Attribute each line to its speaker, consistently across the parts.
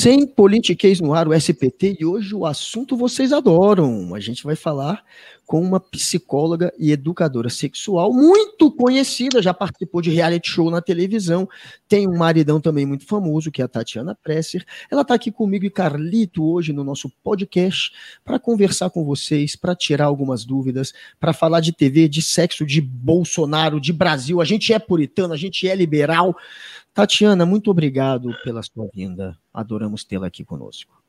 Speaker 1: Sem politiquês no ar, o SPT, e hoje o assunto vocês adoram. A gente vai falar com uma psicóloga e educadora sexual muito conhecida, já participou de reality show na televisão, tem um maridão também muito famoso, que é a Tatiana Presser. Ela está aqui comigo e Carlito hoje no nosso podcast para conversar com vocês, para tirar algumas dúvidas, para falar de TV, de sexo, de Bolsonaro, de Brasil. A gente é puritano, a gente é liberal. Tatiana, muito obrigado pela sua vinda. Adoramos tê-la aqui conosco.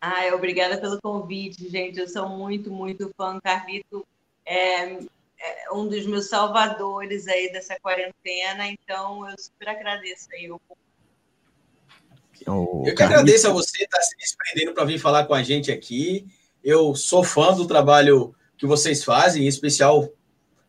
Speaker 2: Ah, obrigada pelo convite, gente. Eu sou muito, muito fã. Carlito é, é, um dos meus salvadores aí dessa quarentena, então eu super agradeço aí o
Speaker 3: eu que agradeço a você estar se desprendendo para vir falar com a gente aqui. Eu sou fã do trabalho que vocês fazem, em especial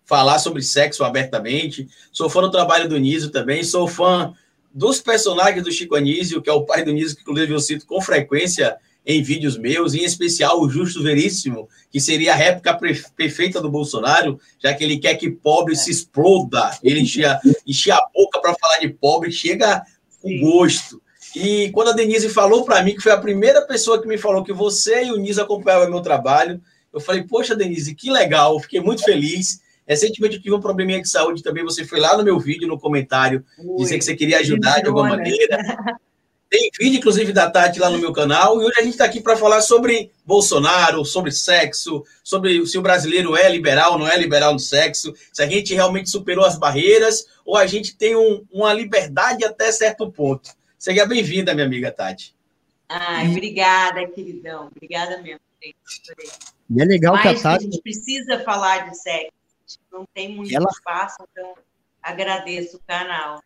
Speaker 3: falar sobre sexo abertamente. Sou fã do trabalho do Niso também. Sou fã dos personagens do Chico Anísio, que é o pai do Niso, que inclusive eu cito com frequência em vídeos meus, em especial o Justo Veríssimo, que seria a réplica perfeita do Bolsonaro, já que ele quer que pobre se exploda. Ele enchia, enchia a boca para falar de pobre, chega com gosto. E quando a Denise falou para mim, que foi a primeira pessoa que me falou que você e o Niso acompanhavam meu trabalho, eu falei, poxa, Denise, que legal, fiquei muito feliz. Recentemente eu tive um probleminha de saúde também. Você foi lá no meu vídeo, no comentário, Ui, dizer que você queria ajudar de alguma maneira. Tem vídeo, inclusive, da Tati lá no meu canal. E hoje a gente está aqui para falar sobre Bolsonaro, sobre sexo, sobre se o brasileiro é liberal, não é liberal no sexo, se a gente realmente superou as barreiras ou a gente tem um, uma liberdade até certo ponto. Seja bem-vinda, minha amiga Tati.
Speaker 2: Ai, obrigada, queridão. Obrigada mesmo, gente.
Speaker 1: E é legal
Speaker 2: Mas
Speaker 1: que a Tati.
Speaker 2: A gente precisa falar de sexo. Não tem muito ela... espaço, então agradeço o canal.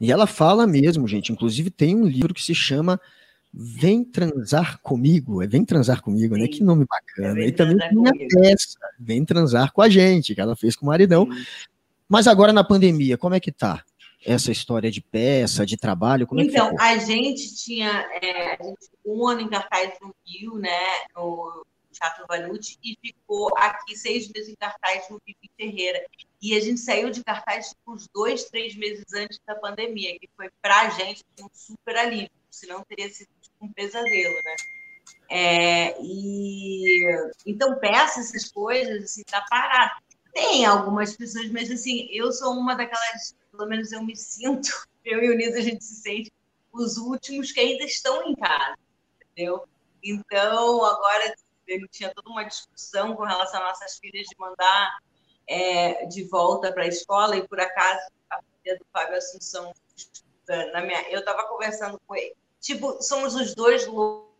Speaker 1: E ela fala mesmo, gente. Inclusive, tem um livro que se chama Vem Transar Comigo. É Vem Transar Comigo, Sim. né? Que nome bacana. É e também tem a peça, Vem Transar com a gente, que ela fez com o maridão. Sim. Mas agora na pandemia, como é que tá? Essa história de peça, de trabalho, como
Speaker 2: então,
Speaker 1: é que
Speaker 2: Então, a gente tinha é, a gente, um ano em cartaz no Rio, né? No Teatro Vanucci, e ficou aqui seis meses em cartaz no Vivi Ferreira. E a gente saiu de cartaz tipo, uns dois, três meses antes da pandemia, que foi para a gente um super alívio, senão teria sido tipo, um pesadelo, né? É, e então peça essas coisas assim tá parado tem algumas pessoas mas assim eu sou uma daquelas pelo menos eu me sinto eu e o Nisa a gente se sente os últimos que ainda estão em casa entendeu então agora ele tinha toda uma discussão com relação às nossas filhas de mandar é, de volta para a escola e por acaso a filha do Fábio Assunção na minha, eu estava conversando com ele, tipo, somos os dois loucos.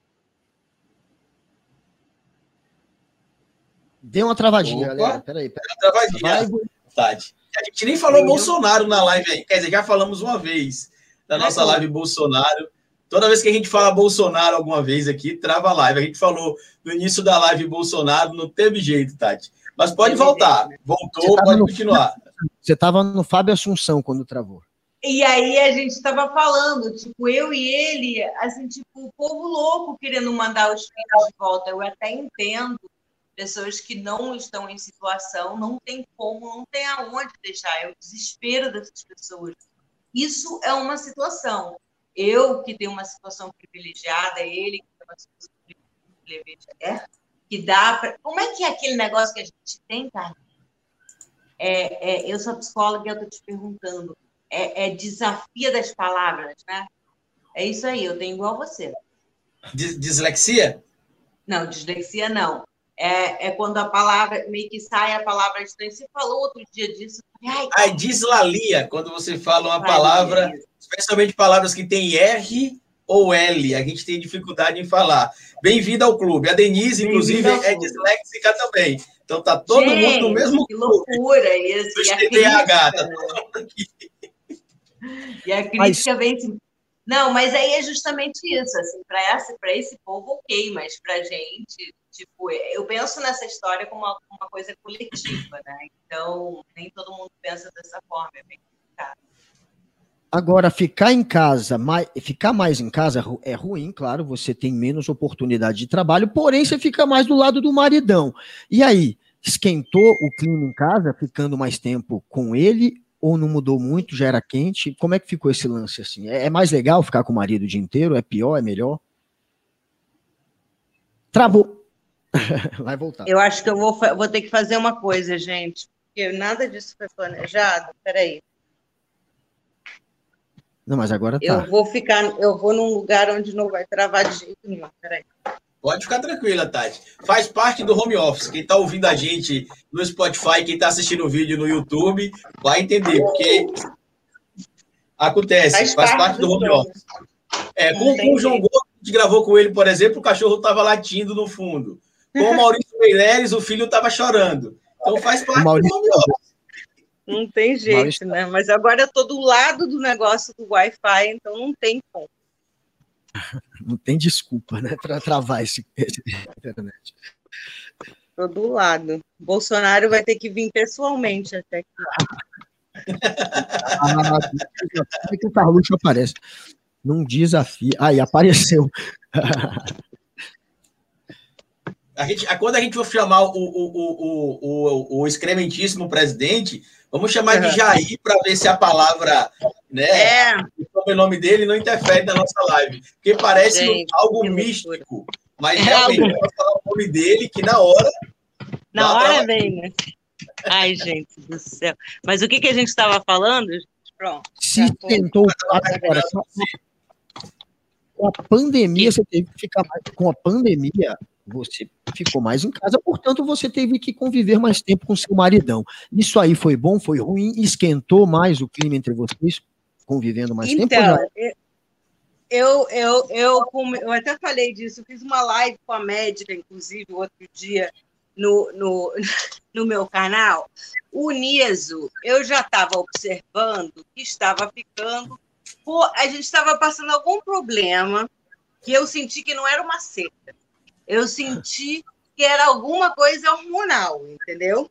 Speaker 1: Deu uma travadinha, Opa. galera. Peraí, peraí.
Speaker 3: Deu uma travadinha. Vai. A gente nem falou Bolsonaro na live aí. Quer dizer, já falamos uma vez na nossa live Bolsonaro. Toda vez que a gente fala Bolsonaro alguma vez aqui, trava a live. A gente falou no início da live Bolsonaro, não teve jeito, Tati. Mas pode voltar. Voltou, pode no... continuar.
Speaker 1: Você estava no Fábio Assunção quando travou.
Speaker 2: E aí a gente estava falando, tipo, eu e ele, assim, tipo, o povo louco querendo mandar os filhos de volta. Eu até entendo pessoas que não estão em situação, não tem como, não tem aonde deixar. É o desespero dessas pessoas. Isso é uma situação eu que tenho uma situação privilegiada, ele que tem uma situação privilegiada, que dá para. Como é que é aquele negócio que a gente tem, cara? É, é, eu sou psicóloga e eu estou te perguntando. É, é desafio das palavras, né? É isso aí, eu tenho igual você.
Speaker 3: Dislexia?
Speaker 2: Não, dislexia não. É, é quando a palavra meio que sai a palavra estranha. Você falou outro dia disso.
Speaker 3: Ai, ah, dislalia, quando você fala uma palavra especialmente palavras que têm R ou L. A gente tem dificuldade em falar. Bem-vindo ao clube. A Denise, inclusive, é disléxica também. Então tá todo gente, mundo no mesmo
Speaker 2: que loucura isso.
Speaker 3: Dos TDAH, tá
Speaker 2: E a crítica mas... vem Não, mas aí é justamente isso, assim, para esse, esse povo, ok, mas para gente, tipo, eu penso nessa história como uma, uma coisa coletiva, né? Então, nem todo mundo pensa dessa forma, é bem complicado.
Speaker 1: Agora, ficar em casa, mais, ficar mais em casa é ruim, claro, você tem menos oportunidade de trabalho, porém você fica mais do lado do maridão. E aí, esquentou o clima em casa, ficando mais tempo com ele, ou não mudou muito, já era quente? Como é que ficou esse lance assim? É, é mais legal ficar com o marido o dia inteiro? É pior? É melhor? Travou. Vai voltar.
Speaker 2: Eu acho que eu vou, vou ter que fazer uma coisa, gente. Porque nada disso foi planejado. Peraí.
Speaker 1: Não, mas agora tá.
Speaker 2: Eu vou ficar, eu vou num lugar onde não vai travar de jeito nenhum. Peraí.
Speaker 3: Pode ficar tranquila, Tati. Faz parte do home office. Quem está ouvindo a gente no Spotify, quem está assistindo o vídeo no YouTube, vai entender, porque acontece, faz, faz parte, parte do home office. É, com, com o João Gomes, a gente gravou com ele, por exemplo, o cachorro estava latindo no fundo. Com o Maurício Meireles, o filho estava chorando. Então faz parte Maurício... do home office.
Speaker 2: Não tem jeito, Maurício... né? Mas agora eu estou do lado do negócio do Wi-Fi, então não tem como.
Speaker 1: Não tem desculpa, né, para travar esse, internet.
Speaker 2: Estou do lado. Bolsonaro vai ter que vir pessoalmente até aqui.
Speaker 1: ah, que o Carluxo aparece? Num desafio. Aí, apareceu.
Speaker 3: A gente, quando a gente for chamar o, o, o, o, o excrementíssimo presidente, vamos chamar de Jair para ver se a palavra, né, é. o sobrenome dele não interfere na nossa live. Porque parece gente, algo místico, mas é realmente algo... vamos falar o nome dele que na hora.
Speaker 2: Na hora vem, né? Ai, gente do céu. Mas o que, que a gente estava falando? Pronto.
Speaker 1: Se tentou agora, com a pandemia, você teve que ficar mais. Com a pandemia, você ficou mais em casa, portanto, você teve que conviver mais tempo com seu maridão. Isso aí foi bom, foi ruim? Esquentou mais o clima entre vocês, convivendo mais
Speaker 2: então,
Speaker 1: tempo?
Speaker 2: Eu, eu, eu, eu até falei disso, eu fiz uma live com a médica, inclusive, outro dia, no, no, no meu canal. O Niso, eu já estava observando que estava ficando. A gente estava passando algum problema que eu senti que não era uma seca eu senti que era alguma coisa hormonal, entendeu?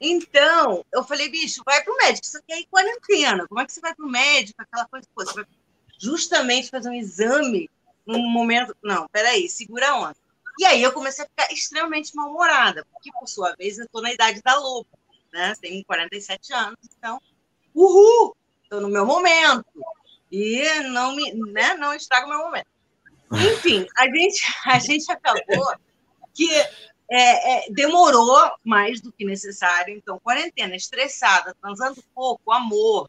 Speaker 2: Então, eu falei, bicho, vai para o médico, isso aqui é quarentena. Como é que você vai para o médico? Aquela coisa, pô, você vai justamente fazer um exame num momento. Não, peraí, segura a onda. E aí eu comecei a ficar extremamente mal-humorada, porque, por sua vez, eu estou na idade da loba, né? Tenho 47 anos, então, uhul! Estou no meu momento. E não me, né, não estraga o meu momento. Enfim, a gente, a gente acabou que é, é, demorou mais do que necessário. Então, quarentena, estressada, transando pouco, amor,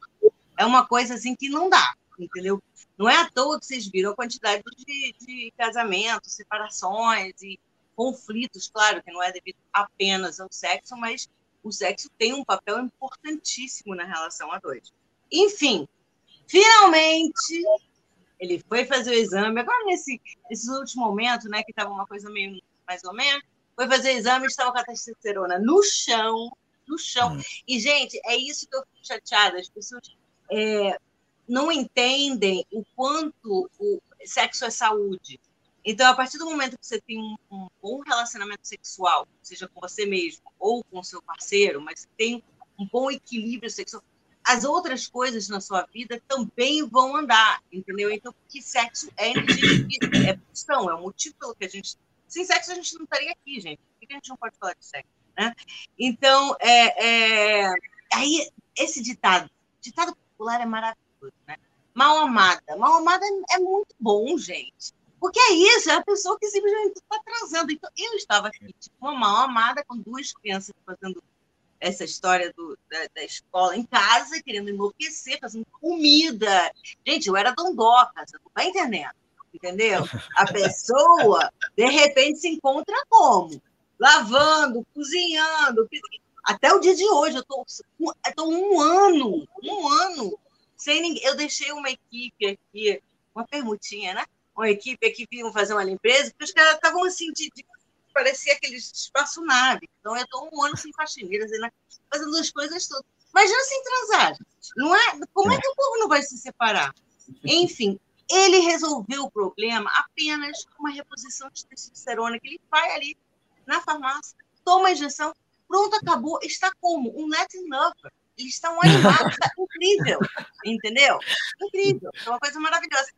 Speaker 2: é uma coisa assim que não dá, entendeu? Não é à toa que vocês viram a quantidade de, de casamentos, separações e conflitos, claro que não é devido apenas ao sexo, mas o sexo tem um papel importantíssimo na relação a dois. Enfim, finalmente ele foi fazer o exame, agora nesse, nesse último momento, né, que estava uma coisa meio mais ou menos, foi fazer o exame e estava com a testosterona no chão, no chão. Hum. E, gente, é isso que eu fico chateada. As pessoas é, não entendem o quanto o sexo é saúde. Então, a partir do momento que você tem um, um bom relacionamento sexual, seja com você mesmo ou com o seu parceiro, mas tem um bom equilíbrio sexual, as outras coisas na sua vida também vão andar, entendeu? Então, porque sexo é energia, é função, é o motivo pelo que a gente. Sem sexo, a gente não estaria aqui, gente. Por que a gente não pode falar de sexo? Né? Então, é, é... aí, esse ditado, ditado popular é maravilhoso, né? Mal amada. Mal amada é muito bom, gente. Porque é isso, é a pessoa que simplesmente está atrasando. Então, eu estava aqui, tipo, uma mal amada, com duas crianças fazendo essa história do, da, da, escola em casa, querendo enlouquecer, fazendo comida. Gente, eu era dondoca, você não está entendendo, entendeu? A pessoa, de repente, se encontra como? Lavando, cozinhando. Até o dia de hoje, eu estou um ano, um ano, sem ninguém. Eu deixei uma equipe aqui, uma permutinha, né? Uma equipe aqui vinham fazer uma limpeza, porque os caras estavam assim, de, de parecia aquele espaço-nave. Então, eu estou um ano sem faxineiras, fazendo as coisas todas. Imagina sem transar. Não é? Como é que o povo não vai se separar? Enfim, ele resolveu o problema apenas com uma reposição de testosterona que ele vai ali na farmácia, toma a injeção, pronto, acabou. Está como? Um Latin lover. Ele está um animado, está incrível, entendeu? Incrível, é uma coisa maravilhosa.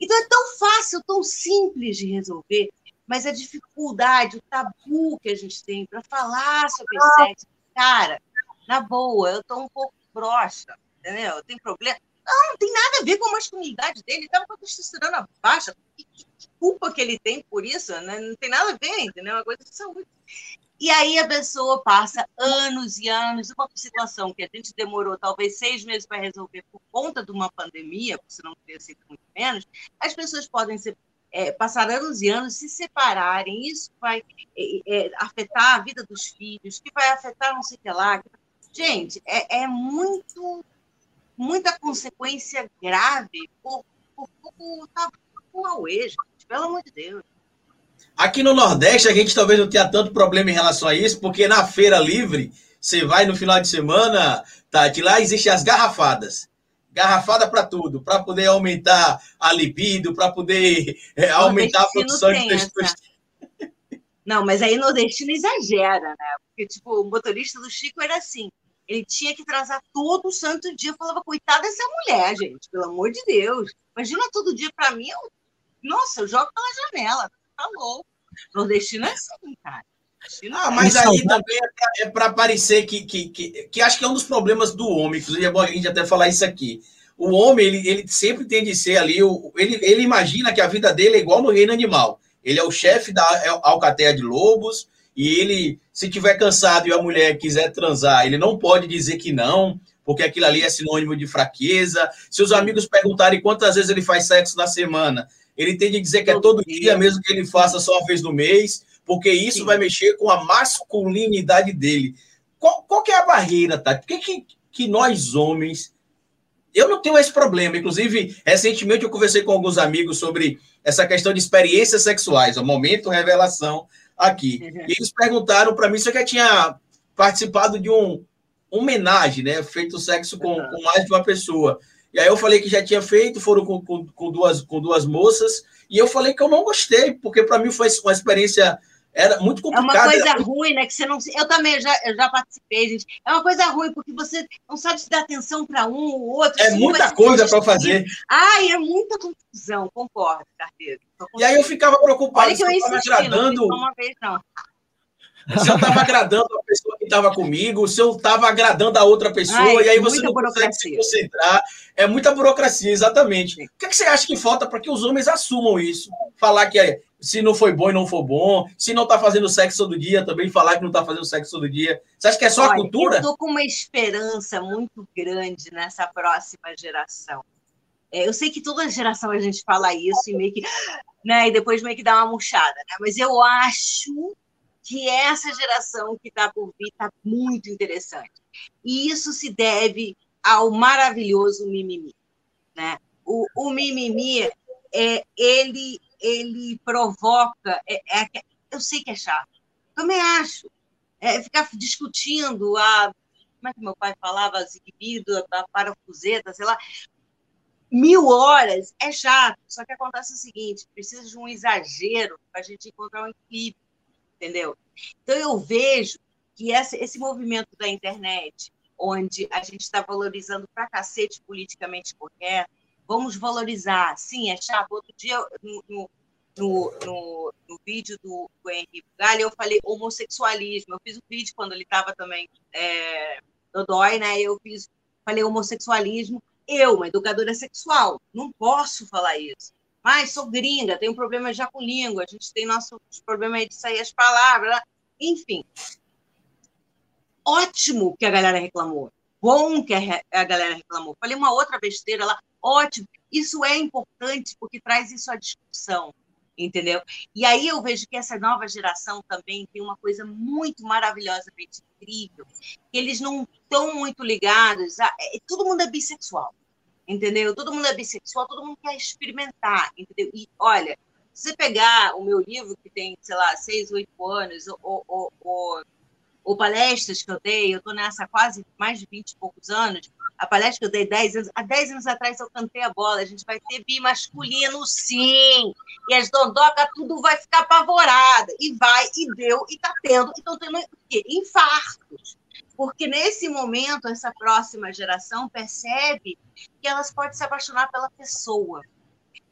Speaker 2: Então é tão fácil, tão simples de resolver mas a dificuldade, o tabu que a gente tem para falar sobre sexo, cara, na boa, eu estou um pouco broxa. entendeu? Tem problema. Não, não tem nada a ver com a masculinidade dele, ele estava com a testosterona baixa. Que, que, que, culpa que ele tem por isso? Né? Não tem nada a ver, entendeu? É uma coisa de saúde. E aí a pessoa passa anos e anos, uma situação que a gente demorou talvez seis meses para resolver por conta de uma pandemia, porque senão teria sido muito menos, as pessoas podem ser, é, passar anos e anos se separarem, isso vai é, é, afetar a vida dos filhos, que vai afetar não sei o que lá. Gente, é, é muito muita consequência grave por, por, por, Huawei, gente, pelo amor de Deus.
Speaker 3: Aqui no Nordeste, a gente talvez não tenha tanto problema em relação a isso, porque na feira livre, você vai no final de semana, tá, de lá existem as garrafadas. Garrafada para tudo, para poder aumentar a libido, para poder é, aumentar a produção de testosterona.
Speaker 2: Não, mas aí nordestino exagera, né? Porque, tipo, o motorista do Chico era assim. Ele tinha que transar todo santo dia. Eu falava, coitada dessa mulher, gente, pelo amor de Deus. Imagina todo dia para mim. Eu... Nossa, eu jogo pela janela. Tá louco. Nordestino é assim, cara.
Speaker 3: Ah, mas aí também é para é parecer que, que, que, que, acho que é um dos problemas do homem, inclusive é bom a gente até falar isso aqui. O homem, ele, ele sempre tem de ser ali, ele, ele imagina que a vida dele é igual no reino animal. Ele é o chefe da alcateia de lobos, e ele, se tiver cansado e a mulher quiser transar, ele não pode dizer que não, porque aquilo ali é sinônimo de fraqueza. Se os amigos perguntarem quantas vezes ele faz sexo na semana, ele tem de dizer que é todo dia, mesmo que ele faça só uma vez no mês, porque isso Sim. vai mexer com a masculinidade dele. Qual, qual que é a barreira, Tati? Por que, que, que nós, homens, eu não tenho esse problema. Inclusive, recentemente eu conversei com alguns amigos sobre essa questão de experiências sexuais, o momento revelação aqui. Uhum. E eles perguntaram para mim se eu já tinha participado de um homenagem, né? Feito sexo com, uhum. com mais de uma pessoa. E aí eu falei que já tinha feito, foram com, com, com, duas, com duas moças, e eu falei que eu não gostei, porque para mim foi uma experiência era muito complicada.
Speaker 2: É uma coisa ruim, né? Que você não. Eu também já, eu já participei, gente. É uma coisa ruim, porque você não sabe se dar atenção para um ou outro.
Speaker 3: É muita coisa para fazer.
Speaker 2: Ai, é muita confusão, concordo, Carteiro.
Speaker 3: E aí eu ficava preocupado Olha que eu insisti, agradando. Não uma vez, não se eu estava agradando a pessoa que estava comigo, se eu estava agradando a outra pessoa, Ai, e aí você não consegue se concentrar. É muita burocracia, exatamente. O que, é que você acha que falta para que os homens assumam isso? Falar que é, se não foi bom e não foi bom, se não está fazendo sexo todo dia, também falar que não está fazendo sexo todo dia. Você acha que é só Olha, a cultura? Eu
Speaker 2: estou com uma esperança muito grande nessa próxima geração. É, eu sei que toda geração a gente fala isso e meio que. Né, e depois meio que dá uma murchada, né? Mas eu acho que essa geração que está por vir está muito interessante. E isso se deve ao maravilhoso mimimi. Né? O, o mimimi, é, ele, ele provoca. É, é, eu sei que é chato, também acho. É, ficar discutindo a. Como é que meu pai falava? Zigbido, a parafuseta, sei lá. Mil horas é chato. Só que acontece o seguinte: precisa de um exagero para a gente encontrar um equilíbrio entendeu? Então, eu vejo que esse movimento da internet, onde a gente está valorizando pra cacete politicamente correto, vamos valorizar. Sim, é chato. Outro dia, no, no, no, no vídeo do, do Henrique Galho, eu falei homossexualismo. Eu fiz um vídeo quando ele estava também é, Dodói, né? Eu fiz, falei homossexualismo. Eu, uma educadora sexual, não posso falar isso. Mas sou gringa, tenho problema já com língua, a gente tem nossos problemas de sair as palavras, enfim. Ótimo que a galera reclamou. Bom que a galera reclamou. Falei uma outra besteira lá, ótimo. Isso é importante porque traz isso à discussão, entendeu? E aí eu vejo que essa nova geração também tem uma coisa muito maravilhosamente incrível, que eles não estão muito ligados a... É, todo mundo é bissexual entendeu? Todo mundo é bissexual, todo mundo quer experimentar, entendeu? E olha, se você pegar o meu livro, que tem, sei lá, seis, oito anos, ou, ou, ou, ou palestras que eu dei, eu estou nessa quase mais de 20 e poucos anos, a palestra que eu dei 10 anos, há 10 anos atrás eu cantei a bola, a gente vai ter bi masculino sim, e as dondocas tudo vai ficar apavorada, e vai, e deu, e está tendo, e estão tendo o quê? Infartos porque nesse momento essa próxima geração percebe que elas podem se apaixonar pela pessoa.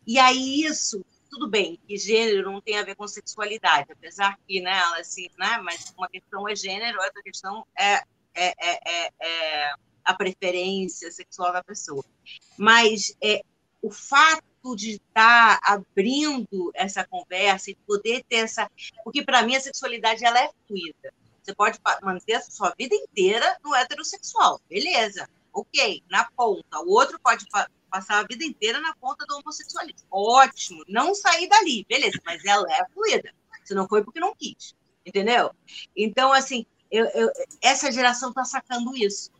Speaker 2: E aí isso, tudo bem, que gênero não tem a ver com sexualidade, apesar que, né, ela assim, né, mas uma questão é gênero, outra questão é, é, é, é, a preferência sexual da pessoa. Mas é, o fato de estar abrindo essa conversa e poder ter essa. Porque, para mim, a sexualidade ela é fluida. Você pode manter a sua vida inteira no heterossexual, beleza, ok, na ponta. O outro pode passar a vida inteira na ponta do homossexualismo, ótimo, não sair dali, beleza, mas ela é fluida. Se não foi porque não quis, entendeu? Então, assim, eu, eu, essa geração está sacando isso.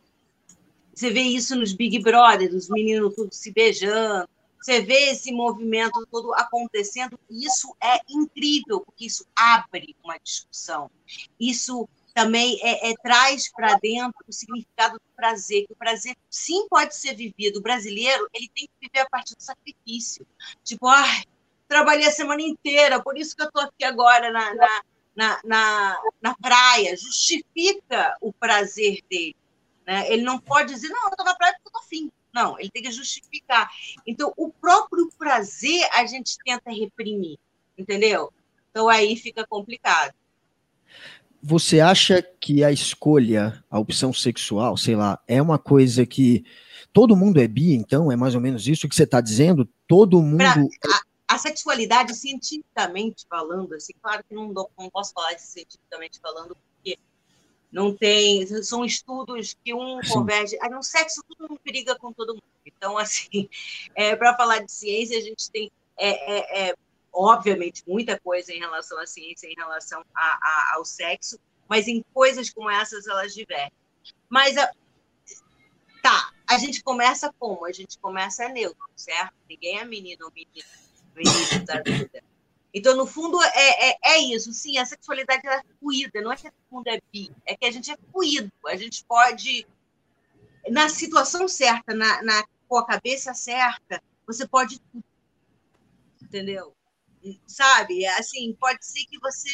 Speaker 2: Você vê isso nos Big Brother, os meninos tudo se beijando, você vê esse movimento todo acontecendo, e isso é incrível, porque isso abre uma discussão. Isso também é, é traz para dentro o significado do prazer, que o prazer sim pode ser vivido. O brasileiro ele tem que viver a partir do sacrifício. Tipo, ai, trabalhei a semana inteira, por isso que eu estou aqui agora na, na, na, na, na praia. Justifica o prazer dele. Né? Ele não pode dizer, não, eu estou na praia porque eu estou afim. Não, ele tem que justificar. Então, o próprio prazer a gente tenta reprimir, entendeu? Então, aí fica complicado.
Speaker 1: Você acha que a escolha, a opção sexual, sei lá, é uma coisa que todo mundo é bi, então? É mais ou menos isso que você está dizendo? Todo mundo. Pra,
Speaker 2: a, a, sexualidade, cientificamente falando, assim, claro que não, não posso falar cientificamente falando, não tem, são estudos que um Sim. converge, ah, no sexo todo mundo briga com todo mundo. Então, assim, é, para falar de ciência, a gente tem, é, é, é, obviamente, muita coisa em relação à ciência, em relação a, a, ao sexo, mas em coisas como essas, elas divergem. Mas, a, tá, a gente começa como? A gente começa neutro, certo? Ninguém é menino ou menina no início da vida. Então, no fundo, é, é, é, isso. Sim, a sexualidade é fluida. Não é que todo mundo é bi, é que a gente é fluido. A gente pode, na situação certa, na, na, com a cabeça certa, você pode tudo. Entendeu? Sabe? Assim, pode ser que você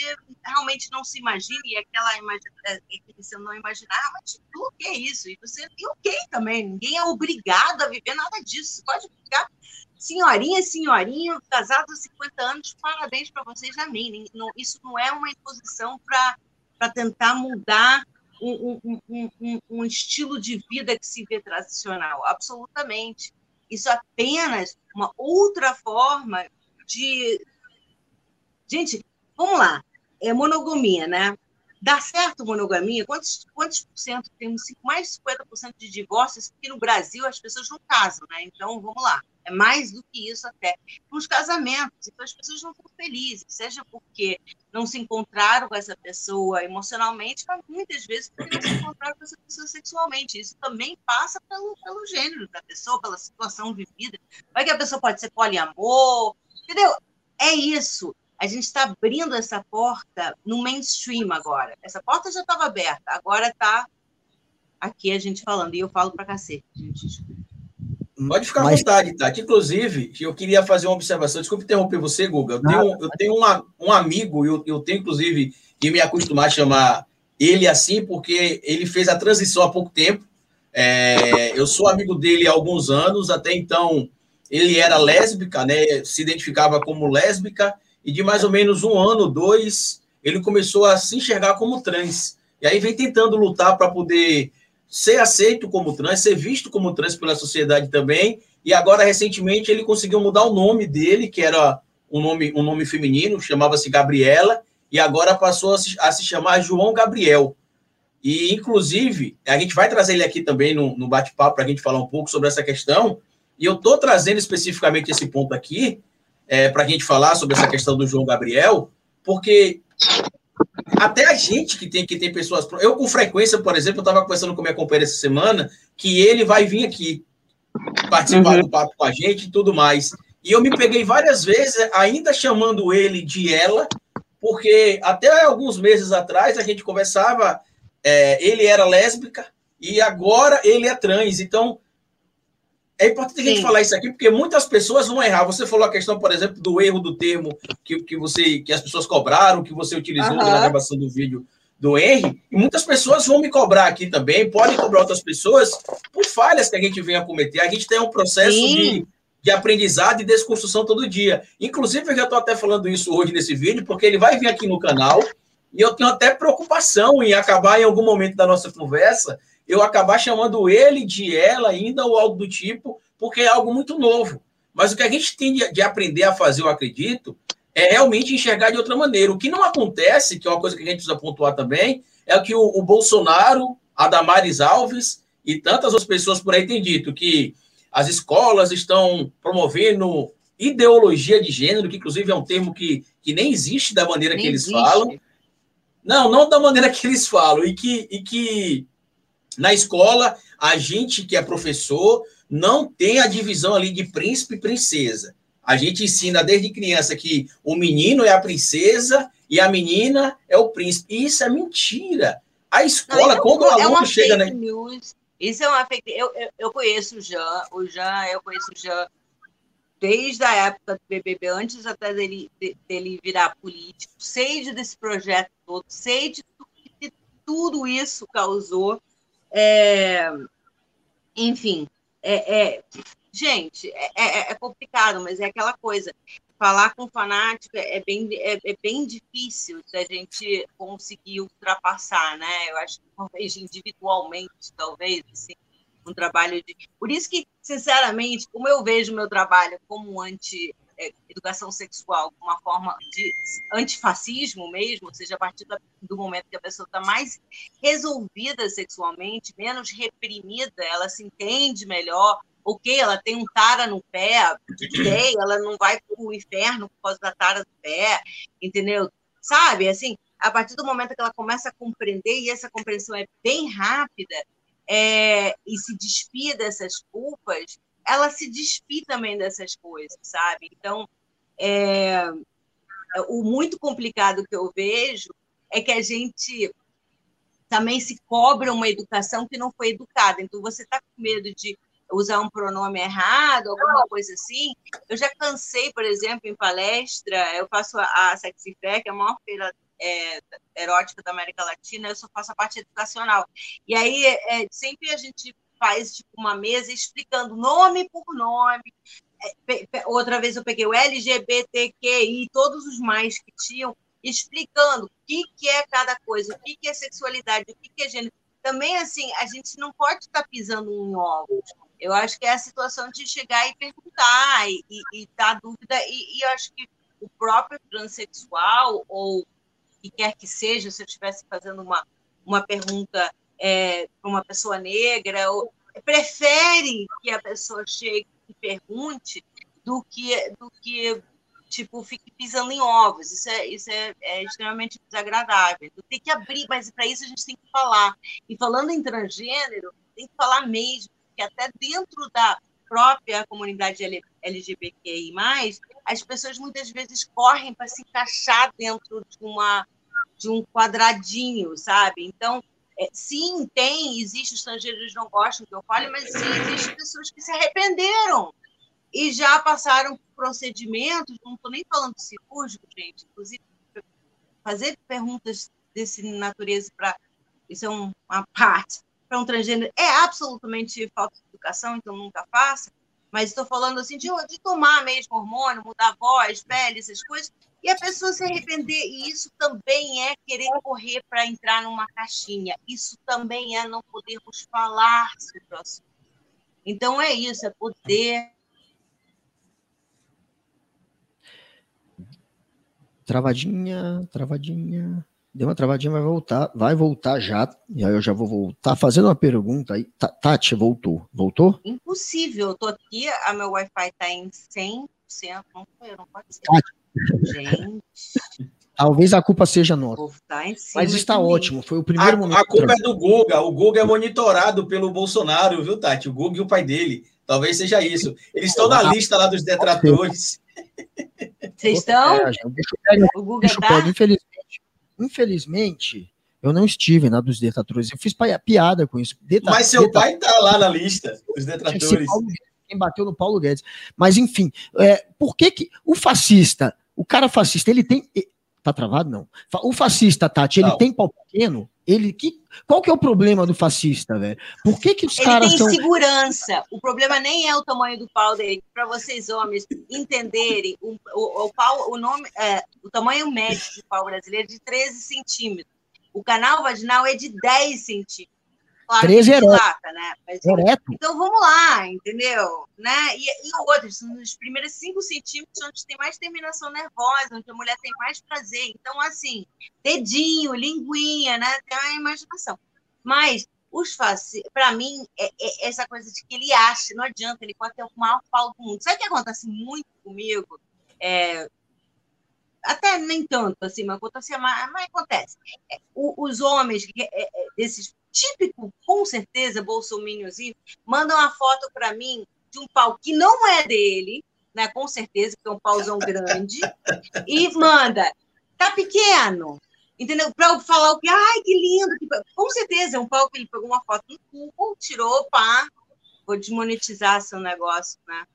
Speaker 2: realmente não se imagine aquela imagina, é, que você não imaginar, ah, mas o que é isso? E você, e ok também. Ninguém é obrigado a viver nada disso. Você pode ficar senhorinha, senhorinho, casados há 50 anos, parabéns para vocês, amém. Não, isso não é uma imposição para tentar mudar um, um, um, um, estilo de vida que se vê tradicional, absolutamente. Isso é apenas uma outra forma de. Gente, vamos lá, é monogamia, né? Dá certo monogamia? Quantos, quantos por cento? Temos mais de 50% de divórcios, porque no Brasil as pessoas não casam, né? Então, vamos lá é mais do que isso até, nos casamentos. Então, as pessoas não estão felizes, seja porque não se encontraram com essa pessoa emocionalmente, mas muitas vezes porque não se encontraram com essa pessoa sexualmente. Isso também passa pelo, pelo gênero da pessoa, pela situação vivida. Vai que a pessoa pode ser poliamor, entendeu? É isso. A gente está abrindo essa porta no mainstream agora. Essa porta já estava aberta, agora está aqui a gente falando. E eu falo para cacete, gente, desculpa.
Speaker 3: Pode ficar à vontade, Tati. Inclusive, eu queria fazer uma observação. Desculpe interromper você, Guga. Eu tenho, eu tenho uma, um amigo, eu, eu tenho, inclusive, que me acostumar a chamar ele assim, porque ele fez a transição há pouco tempo. É, eu sou amigo dele há alguns anos, até então ele era lésbica, né? Se identificava como lésbica, e de mais ou menos um ano, dois, ele começou a se enxergar como trans. E aí vem tentando lutar para poder ser aceito como trans, ser visto como trans pela sociedade também. E agora, recentemente, ele conseguiu mudar o nome dele, que era um nome, um nome feminino, chamava-se Gabriela, e agora passou a se, a se, chamar João Gabriel. E, inclusive, a gente vai trazer ele aqui também no, no bate-papo para a gente falar um pouco sobre essa questão. E eu estou trazendo especificamente esse ponto aqui, é, para a gente falar sobre essa questão do João Gabriel, porque até a gente que tem que tem pessoas. Eu, com frequência, por exemplo, eu estava conversando com minha companheira essa semana que ele vai vir aqui participar uhum. do papo com a gente e tudo mais. E eu me peguei várias vezes ainda chamando ele de ela, porque até alguns meses atrás a gente conversava, é, ele era lésbica e agora ele é trans. Então, é importante a gente Sim. falar isso aqui, porque muitas pessoas vão errar. Você falou a questão, por exemplo, do erro do termo que, que, você, que as pessoas cobraram, que você utilizou uhum. na gravação do vídeo do Henry, e muitas pessoas vão me cobrar aqui também, podem cobrar outras pessoas por falhas que a gente vem a cometer. A gente tem um processo de, de aprendizado e desconstrução todo dia. Inclusive, eu já estou até falando isso hoje nesse vídeo, porque ele vai vir aqui no canal, e eu tenho até preocupação em acabar em algum momento da nossa conversa eu acabar chamando ele de ela ainda ou algo do tipo, porque é algo muito novo. Mas o que a gente tem de, de aprender a fazer, eu acredito, é realmente enxergar de outra maneira. O que não acontece, que é uma coisa que a gente precisa pontuar também, é que o, o Bolsonaro, a Damares Alves e tantas outras pessoas por aí têm dito que as escolas estão promovendo ideologia de gênero, que inclusive é um termo que, que nem existe da maneira nem que eles existe. falam. Não, não da maneira que eles falam. E que, e que na escola, a gente que é professor não tem a divisão ali de príncipe e princesa. A gente ensina desde criança que o menino é a princesa e a menina é o príncipe. E isso é mentira. A escola, não, quando o é aluno chega na.
Speaker 2: News. Isso é uma fake eu, eu, eu conheço o Jean, o Jean, eu conheço o Jean desde a época do BBB, antes até dele, dele virar político, sei desse projeto todo, sei de tudo que tudo isso causou. É, enfim, é, é gente, é, é, é, complicado, mas é aquela coisa. Falar com fanático é bem, é, é, bem difícil da gente conseguir ultrapassar, né? Eu acho que talvez individualmente, talvez, assim, um trabalho de. Por isso que, sinceramente, como eu vejo meu trabalho como anti é, educação sexual, uma forma de antifascismo mesmo, ou seja, a partir do momento que a pessoa está mais resolvida sexualmente, menos reprimida, ela se entende melhor, ok, ela tem um tara no pé, ok, ela não vai para o inferno por causa da tara do pé, entendeu? Sabe, assim, a partir do momento que ela começa a compreender, e essa compreensão é bem rápida, é, e se despir dessas culpas, ela se despir também dessas coisas, sabe? Então, é, o muito complicado que eu vejo é que a gente também se cobra uma educação que não foi educada. Então, você está com medo de usar um pronome errado, alguma coisa assim. Eu já cansei, por exemplo, em palestra, eu faço a, a Sexy Fair, que é a maior feira é, erótica da América Latina, eu só faço a parte educacional. E aí, é, sempre a gente faz tipo, uma mesa explicando nome por nome. É, outra vez eu peguei o LGBTQI, todos os mais que tinham, explicando o que, que é cada coisa, o que, que é sexualidade, o que, que é gênero. Também, assim, a gente não pode estar pisando em ovos. Eu acho que é a situação de chegar e perguntar e, e, e dar dúvida. E, e eu acho que o próprio transexual, ou que quer que seja, se eu estivesse fazendo uma, uma pergunta é, para uma pessoa negra, ou, prefere que a pessoa chegue e pergunte do que, do que tipo, fique pisando em ovos. Isso é, isso é, é extremamente desagradável. Então, tem que abrir, mas para isso a gente tem que falar. E falando em transgênero, tem que falar mesmo, que até dentro da própria comunidade LGBTI+, as pessoas muitas vezes correm para se encaixar dentro de, uma, de um quadradinho, sabe? Então, é, sim, tem, existe estrangeiros que não gostam que eu fale, mas sim, existem pessoas que se arrependeram e já passaram procedimentos, não estou nem falando cirúrgico, gente, inclusive fazer perguntas desse natureza para isso é uma parte para um transgênero é absolutamente falta de educação, então nunca faça. Mas estou falando assim de, de tomar mesmo hormônio, mudar a voz, pele, essas coisas, e a pessoa se arrepender. E isso também é querer correr para entrar numa caixinha. Isso também é não podermos falar sobre o assunto. Então é isso, é poder.
Speaker 1: Travadinha, travadinha. Deu uma travadinha, vai voltar, vai voltar já. E aí eu já vou voltar fazendo uma pergunta aí. Tati, voltou. Voltou?
Speaker 2: Impossível. Eu tô aqui, a meu Wi-Fi tá em 100%. Não não pode ser. Tati,
Speaker 1: Gente. Talvez a culpa seja nossa. Mas está também. ótimo. Foi o primeiro
Speaker 3: a,
Speaker 1: momento.
Speaker 3: A culpa é do Guga. O Guga é monitorado pelo Bolsonaro, viu, Tati? O Guga e o pai dele. Talvez seja isso. Eles estão na lista lá dos detratores.
Speaker 2: Vocês estão? É,
Speaker 1: o Guga tá? Infelizmente, infelizmente, eu não estive na dos detratores. Eu fiz piada com isso.
Speaker 3: Deta, Mas seu pai está lá na lista dos detratores.
Speaker 1: Quem bateu no Paulo Guedes. Mas, enfim, é, por que, que o fascista o cara fascista, ele tem. Tá travado? Não. O fascista, Tati, ele não. tem pau pequeno? Ele, que, qual que é o problema do fascista, velho? Por que, que os
Speaker 2: ele
Speaker 1: caras.
Speaker 2: Ele tem são... segurança. O problema nem é o tamanho do pau dele. Para vocês, homens, entenderem, o, o, o, pau, o, nome, é, o tamanho médio do pau brasileiro é de 13 centímetros. O canal vaginal é de 10 centímetros. Claro
Speaker 1: 13
Speaker 2: que
Speaker 1: ereto.
Speaker 2: dilata, né? Mas, então vamos lá, entendeu? Né? E, e outros, nos primeiros 5 centímetros, onde tem mais terminação nervosa, onde a mulher tem mais prazer. Então, assim, dedinho, linguinha, né? Tem a imaginação. Mas os face... para mim, é, é essa coisa de que ele acha, não adianta, ele pode ter o maior pau do mundo. Sabe o que acontece muito comigo? É, até nem tanto, assim, mas acontece, mas, mas acontece. É, os homens, é, é, desses típico, com certeza, bolsominions, mandam uma foto para mim de um pau que não é dele, né? Com certeza, que é um pauzão grande, e manda, tá pequeno, entendeu? Para eu falar o que, ai, que lindo, que... com certeza é um pau que ele pegou uma foto no cubo, tirou, pá, vou desmonetizar seu negócio, né?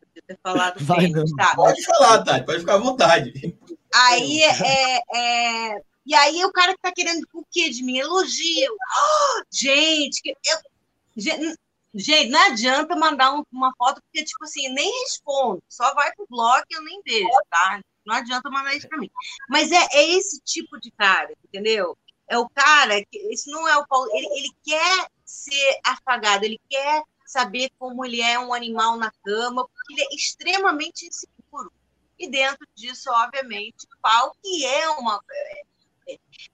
Speaker 2: Podia ter falado
Speaker 1: Vai,
Speaker 2: bem, tá?
Speaker 3: Pode falar, Tati, pode ficar à vontade.
Speaker 2: Aí é, é, e aí o cara que tá querendo o quê de mim? Elogio. Oh, gente, eu, gente, não adianta mandar um- uma foto, porque, tipo assim, nem respondo. Só vai pro bloco e eu nem vejo, tá? Não adianta mandar isso para mim. Mas é, é esse tipo de cara, entendeu? É o cara que. Isso não é o Paulo. Ele, ele quer ser afagado, ele quer saber como ele é um animal na cama, porque ele é extremamente inseguro. E dentro disso, obviamente, o pau, que é uma.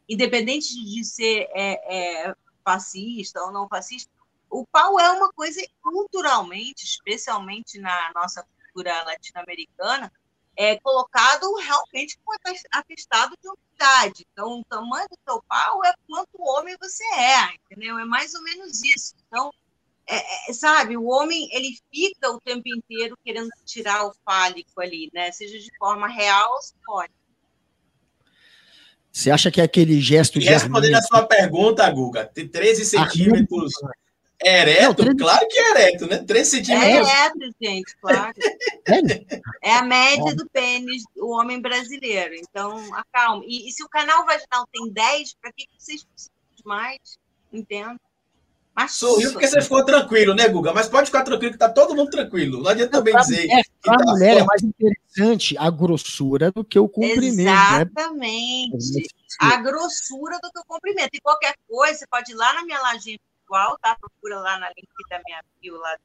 Speaker 2: Independente de ser é, é, fascista ou não fascista, o pau é uma coisa culturalmente, especialmente na nossa cultura latino-americana, é colocado realmente com atestado de humildade. Então, o tamanho do seu pau é quanto homem você é, entendeu? É mais ou menos isso. Então, é, é, sabe, o homem ele fica o tempo inteiro querendo tirar o fálico ali, né? Seja de forma real ou simbólica.
Speaker 1: Você acha que é aquele gesto
Speaker 3: E
Speaker 1: de
Speaker 3: respondendo a sua pergunta, Guga, tem 13 centímetros ereto?
Speaker 1: Não, 13
Speaker 3: Claro que é ereto, né? 13
Speaker 2: É
Speaker 3: centímetros.
Speaker 2: ereto, gente, claro. É a média do pênis do homem brasileiro. Então, acalma. E, e se o canal vaginal tem 10, para que que vocês precisam de mais? Entendo. Mas
Speaker 3: Sorriu porque você ficou tranquilo, né, Guga? Mas pode ficar tranquilo que tá todo mundo tranquilo. Não adianta também dizer.
Speaker 1: É,
Speaker 3: que
Speaker 1: para a
Speaker 3: tá
Speaker 1: mulher é
Speaker 3: forte.
Speaker 1: mais interessante a grossura do que o comprimento, né?
Speaker 2: Exatamente. A grossura do que o comprimento. E qualquer coisa, você pode ir lá na minha lojinha virtual, tá? Procura lá na link da minha bio, lá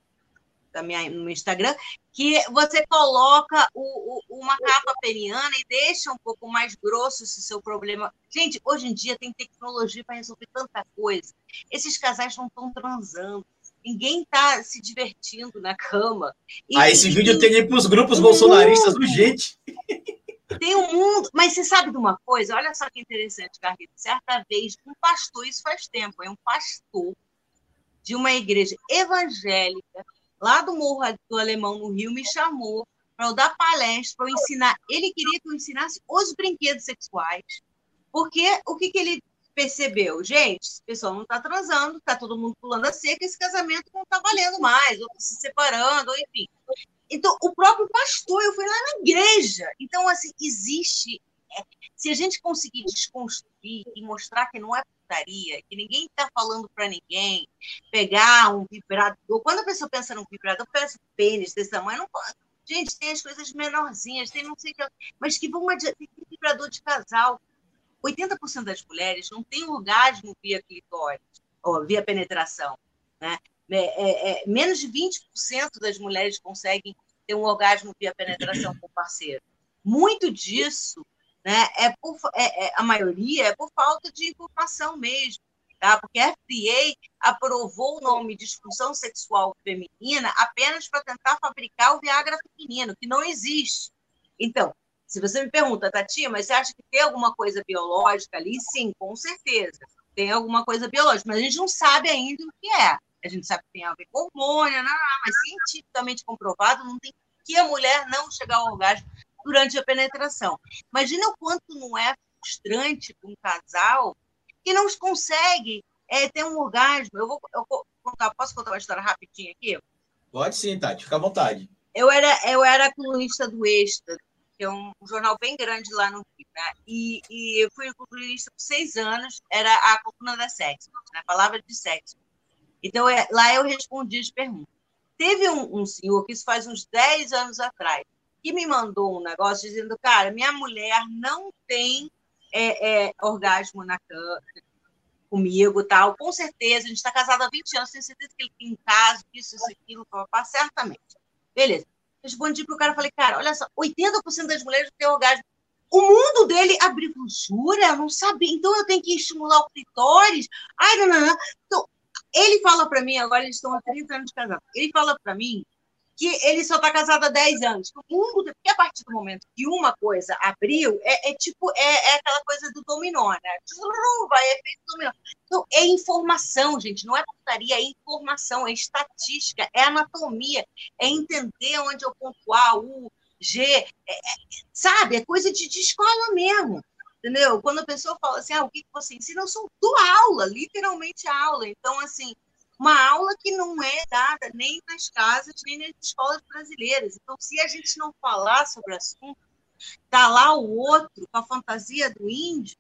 Speaker 2: da minha, no Instagram, que você coloca o, o- uma capa peniana e deixa um pouco mais grosso se o seu problema. Gente, hoje em dia tem tecnologia para resolver tanta coisa. Esses casais não estão transando. Ninguém está se divertindo na cama. E-
Speaker 3: Ah, esse vídeo
Speaker 2: e-
Speaker 3: tem que ir para os grupos bolsonaristas urgente.
Speaker 2: tem um mundo. Mas você sabe de uma coisa? Olha só que interessante, Carlito. Certa vez, um pastor, isso faz tempo, é um pastor de uma igreja evangélica, lá do Morro do Alemão, no Rio, me chamou para eu dar palestra, para eu ensinar. Ele queria que eu ensinasse os brinquedos sexuais, porque o que, que ele percebeu? Gente, esse pessoal não está transando, está todo mundo pulando a seca, esse casamento não está valendo mais, ou tá se separando, ou enfim. Então, o próprio pastor, eu fui lá na igreja. Então, assim, existe. é, se a gente conseguir desconstruir e mostrar que não é putaria, que ninguém está falando para ninguém, pegar um vibrador. Quando a pessoa pensa num vibrador, pensa em pênis desse tamanho, não pode. Gente, tem as coisas menorzinhas, tem não sei o que, mas que vão adiante. Tem vibrador de casal. 80% das mulheres não tem orgasmo via clitóris, ou via penetração. Né? É, é, é, menos de 20% das mulheres conseguem ter um orgasmo via penetração com o parceiro. Muito disso, né, é por, é, é, a maioria é por falta de informação mesmo, tá? porque a FDA aprovou o nome disfunção sexual feminina apenas para tentar fabricar o Viagra feminino, que não existe. Então, se você me pergunta, Tati, mas você acha que tem alguma coisa biológica ali? Sim, com certeza. Tem alguma coisa biológica, mas a gente não sabe ainda o que é. A gente sabe que tem a ver com hormônio, não, mas cientificamente comprovado, não tem que a mulher não chegar ao orgasmo durante a penetração. Imagina o quanto não é frustrante para um casal que não consegue é, ter um orgasmo. Eu vou, eu vou contar, posso contar uma história rapidinho aqui?
Speaker 3: Pode sim, Tati, fica à vontade.
Speaker 2: Eu era, eu era colunista do Extra, que é um jornal bem grande lá no Rio, né? E, e eu fui colunista por seis anos, era a coluna da sexo, né? palavra de sexo. Então, é, lá eu respondi as perguntas. Teve um, um, senhor, que isso faz uns 10 anos atrás, que me mandou um negócio dizendo, cara, minha mulher não tem é, é, orgasmo na cama. comigo, tal, com certeza, a gente está casado há 20 anos, tenho certeza que ele tem caso, isso, isso, aquilo, papá, certamente. Beleza. Respondi pro cara, falei, cara, olha só, 80% das mulheres têm orgasmo. O mundo dele abriu, jura? Não sabia. Então eu tenho que estimular o clitóris? Ai, não, não, não. Então, ele fala para mim, agora eles estão há 30 anos casados, ele fala para mim que ele só está casado há 10 anos. O mundo, porque a partir do momento que uma coisa abriu, é, é tipo, é, é, aquela coisa do dominó, né? Vai, é feito dominó. Então, é informação, gente, não é putaria, é informação, é estatística, é anatomia, é entender onde é o ponto A, U, G, é, é, sabe? É coisa de, de escola mesmo entendeu? Quando a pessoa fala assim, ah, o que você ensina, eu sou do aula, literalmente aula. Então, assim, uma aula que não é dada nem nas casas, nem nas escolas brasileiras. Então, se a gente não falar sobre o assunto, tá lá o outro com a fantasia do índio,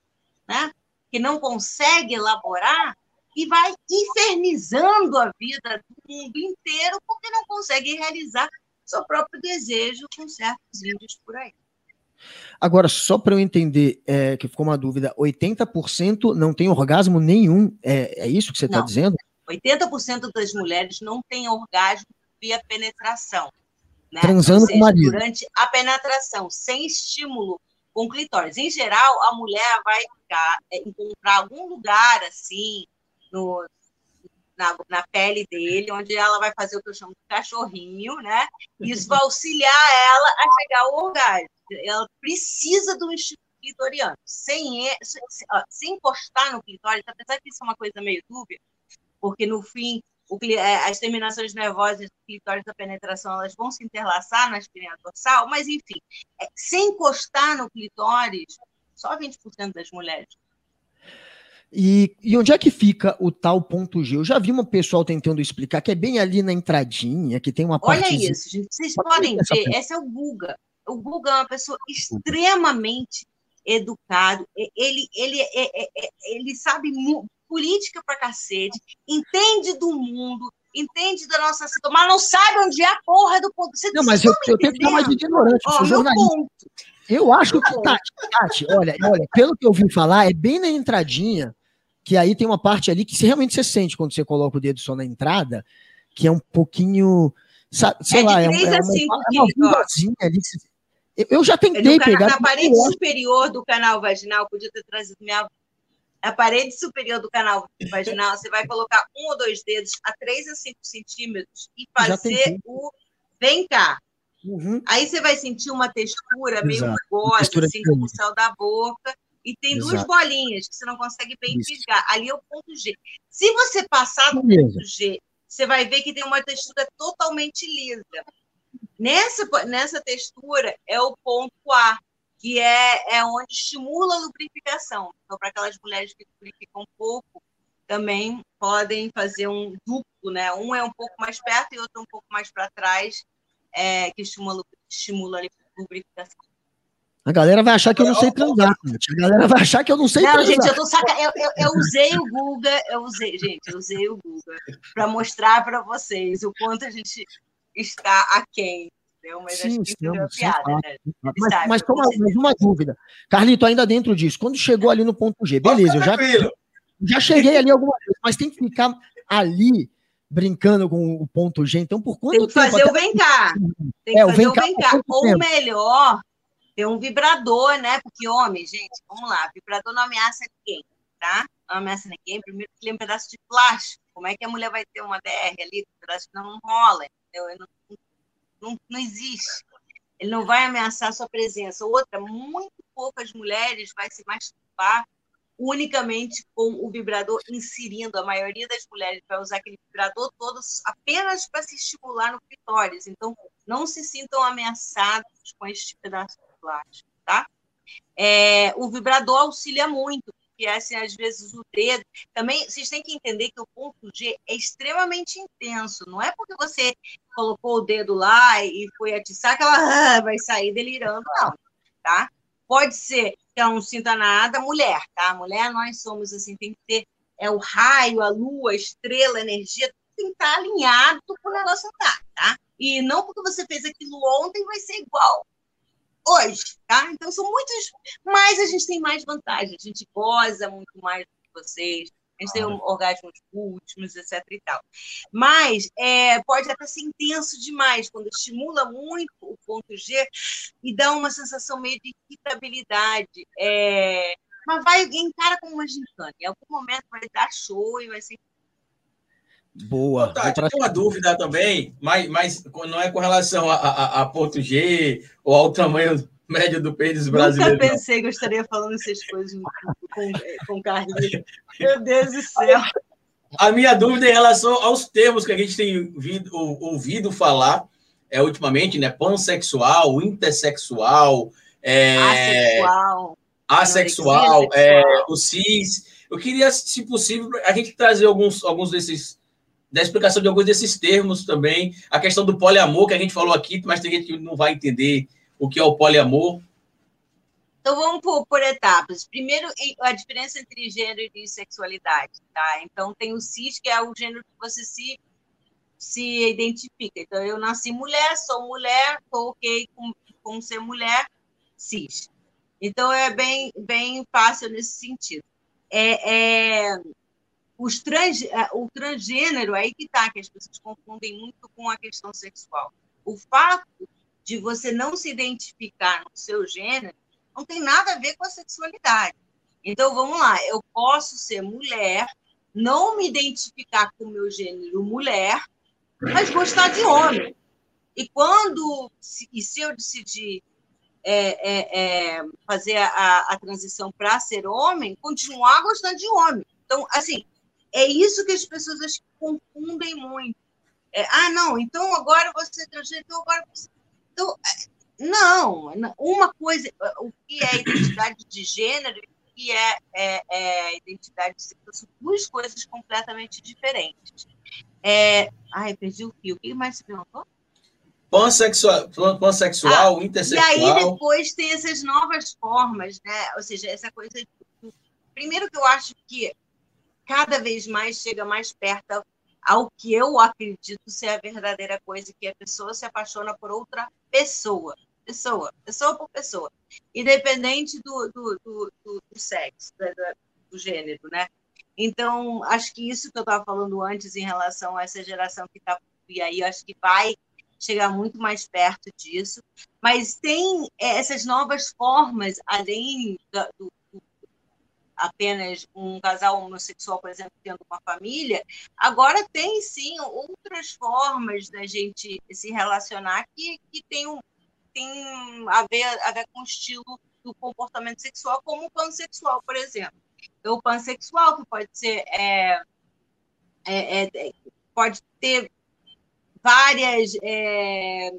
Speaker 2: né? que não consegue elaborar e vai infernizando a vida do mundo inteiro porque não consegue realizar seu próprio desejo com certos índios por aí.
Speaker 1: Agora, só para eu entender, é, que ficou uma dúvida, 80% não tem orgasmo nenhum, é, é isso que você está dizendo?
Speaker 2: 80% das mulheres não têm orgasmo via penetração. Né?
Speaker 1: Transando seja, com o marido.
Speaker 2: Durante a penetração, sem estímulo com clitóris. Em geral, a mulher vai ficar, é, encontrar algum lugar assim, no, na, na, pele dele, onde ela vai fazer o que eu chamo de cachorrinho, né? Isso vai auxiliar ela a chegar ao orgasmo. Ela precisa do instinto clitoriano. Sem, sem, sem encostar no clitóris, apesar que isso é uma coisa meio dúbia, porque no fim o, é, as terminações nervosas do clitóris da penetração elas vão se interlaçar na espinha dorsal, mas enfim, é, sem encostar no clitóris, só 20% das mulheres.
Speaker 1: E, e, onde é que fica o tal ponto G? Eu já vi uma pessoal tentando explicar que é bem ali na entradinha, que tem uma
Speaker 2: parte. Olha isso, gente. Vocês podem ver, esse é o Guga. O Guga é uma pessoa extremamente educado. Ele, ele, ele, ele sabe política pra cacete, entende do mundo, entende da nossa situação, mas não sabe onde é a porra do ponto. Você
Speaker 1: não, mas eu, eu tenho que dar mais de ignorante, eu sou jornalista. Eu acho que, Tati, Tati, olha, olha, pelo que eu ouvi falar, é bem na entradinha, que aí tem uma parte ali que você, realmente você sente quando você coloca o dedo só na entrada, que é um pouquinho, sabe, sei é lá, é, é, uma, é uma ali. Eu já tentei
Speaker 2: no
Speaker 1: pegar.
Speaker 2: Na parede superior do canal vaginal, podia ter trazido minha a parede superior do canal vaginal, você vai colocar um ou dois dedos a 3 a 5 centímetros e fazer o vem cá. Uhum. Aí você vai sentir uma textura Exato. meio rugosa, assim, como o céu da boca. E tem Exato. duas bolinhas que você não consegue bem fisgar. Ali é o ponto G. Se você passar do ponto G, você vai ver que tem uma textura totalmente lisa. Nessa, nessa textura é o ponto A que é, é onde estimula a lubrificação. Então, para aquelas mulheres que lubrificam pouco, também podem fazer um duplo, né? Um é um pouco mais perto e outro um pouco mais para trás, é, que estimula, estimula a lubrificação.
Speaker 1: A galera vai achar que eu não sei transar, gente. A galera vai achar que eu não sei
Speaker 2: não,
Speaker 1: transar.
Speaker 2: Não, gente, eu tô saca... eu, eu, eu, usei o Google, eu usei, gente, eu usei o Google para mostrar para vocês o quanto a gente está aquém entendeu? Mas sim, acho que sim, piada, né?
Speaker 1: Mas, sabe, mas, toma, uma dúvida. Carlito, ainda dentro disso, quando chegou ali no ponto G, beleza, eu já, já cheguei ali alguma vez, mas tem que ficar ali brincando com o ponto G. Então, por quanto
Speaker 2: tempo? Tem que fazer o vem cá. Tem que é, fazer o vem cá. Ou tempo? melhor, ter um vibrador, né? Porque, homem, gente, vamos lá, vibrador não ameaça ninguém, tá? Não ameaça ninguém. Primeiro, ele é um pedaço de plástico. Como é que a mulher vai ter uma DR ali? Um pedaço que não rola, entendeu? Não, não, não existe. Ele não vai ameaçar a sua presença. Outra, muito poucas mulheres vai se masturbar unicamente com o vibrador inserindo. A maioria das mulheres vai usar aquele vibrador todo apenas para se estimular no clitóris. Então, não se sintam ameaçados com este pedaço de plástico, tá? É, o vibrador auxilia muito, que é, às vezes o dedo. Também vocês têm que entender que o ponto G é extremamente intenso. Não é porque você colocou o dedo lá e foi atiçar que ela ah, vai sair delirando, não, tá? Pode ser que ela não sinta nada, mulher, tá? Mulher, nós somos assim, tem que ter é o raio, a lua, a estrela, a energia, tem que estar alinhado para o negócio andar, tá? E não porque você fez aquilo ontem vai ser igual hoje, tá? Então são muitos, mas a gente tem mais vantagens, a gente goza muito mais do que vocês, A gente tem orgasmos últimos, etc. e tal. Mas é, pode até ser intenso demais, quando estimula muito o ponto G e dá uma sensação meio de irritabilidade. É, mas vai, encara como uma gincana. Em algum momento vai dar show e vai ser
Speaker 1: Boa.
Speaker 3: Tá, pra... Tem uma dúvida também, mas, mas não é com relação a, a, a Porto G ou ao tamanho médio do pênis brasileiro.
Speaker 2: Nunca pensei não. que eu estaria falando essas coisas com, com Carlinhos. Meu Deus do céu.
Speaker 3: A minha dúvida é em relação aos termos que a gente tem ouvido, ouvido falar é, ultimamente, né? Pansexual, intersexual, é, assexual, assexual é, o cis. Eu queria, se possível, a gente trazer alguns, alguns desses da explicação de alguns desses termos também, a questão do poliamor que a gente falou aqui, mas tem gente que não vai entender o que é o poliamor.
Speaker 2: Então vamos por, por etapas. Primeiro, a diferença entre gênero e sexualidade, tá? Então tem o cis, que é o gênero que você se se identifica. Então eu nasci mulher, sou mulher, estou ok com, com ser mulher, cis. Então é bem bem fácil nesse sentido. É, é os trans, é, o transgênero, aí que está, que as pessoas confundem muito com a questão sexual. O fato de você não se identificar no seu gênero não tem nada a ver com a sexualidade. Então, vamos lá, eu posso ser mulher, não me identificar com o meu gênero mulher, mas gostar de homem. E quando, e se eu decidir é, é, é, fazer a, a transição para ser homem, continuar gostando de homem. Então, assim, é isso que as pessoas acho que confundem muito. É, ah, não, então agora você é transgênero, então agora você. Então, é, não, uma coisa, o que é identidade de gênero e o que é, é, é identidade sexual são duas coisas completamente diferentes. É, ai, perdi o fio. O que mais você perguntou?
Speaker 3: Pansexual, pansexual ah, intersexual.
Speaker 2: E aí depois tem essas novas formas, né? Ou seja, essa coisa. Primeiro que eu acho que cada vez mais chega mais perto ao que eu acredito ser a verdadeira coisa, que a pessoa se apaixona por outra pessoa. Pessoa, pessoa por pessoa. Independente do, do, do, do, do sexo, do, do gênero, né? Então, acho que isso que eu estava falando antes em relação a essa geração que está e aí, acho que vai chegar muito mais perto disso. Mas tem essas novas formas, além do, apenas um casal homossexual, por exemplo, tendo uma família, agora tem sim outras formas da gente se relacionar que, que tem, um, tem a, ver, a ver com o estilo do comportamento sexual, como o pansexual, por exemplo. Então, o pansexual, que pode ser. É, é, é, pode ter várias. É,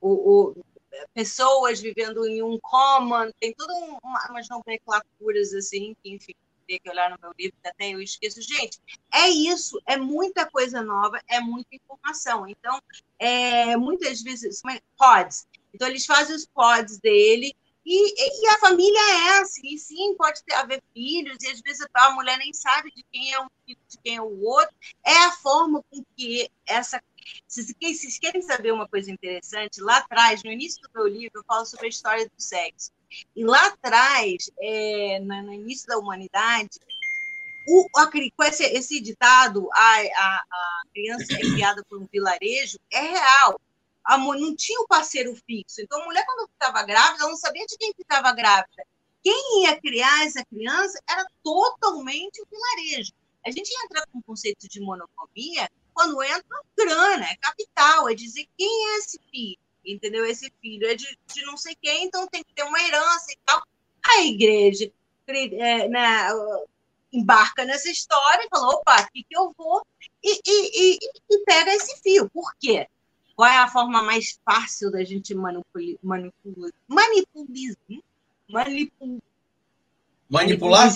Speaker 2: o, o, pessoas vivendo em um common, tem todas uma, umas nomenclaturas assim, que, enfim, teria que olhar no meu livro, até eu esqueço. Gente, é isso, é muita coisa nova, é muita informação. Então, é, muitas vezes, é, pods. Então, eles fazem os pods dele, e, e, a família é assim, sim, pode ter, haver filhos, e às vezes a mulher nem sabe de quem é um filho, de quem é o outro. É a forma com que essa se vocês querem saber uma coisa interessante, lá atrás, no início do meu livro, eu falo sobre a história do sexo. E lá atrás, é, no início da humanidade, o, com esse, esse ditado, a, a, a, criança é criada por um vilarejo, é real. A, não tinha o um parceiro fixo. Então, a mulher, quando ficava grávida, ela não sabia de quem ficava grávida. Quem ia criar essa criança era totalmente o vilarejo. A gente entra com o conceito de monogamia quando entra grana, é capital, é dizer quem é esse filho, entendeu? Esse filho é de, de não sei quem, então tem que ter uma herança e tal. A igreja é, né, embarca nessa história e fala, opa, aqui que eu vou, e, e, e, e, pega esse fio. Por quê? Qual é a forma mais fácil da gente manipular? Manipular? Manipul,
Speaker 3: manipular?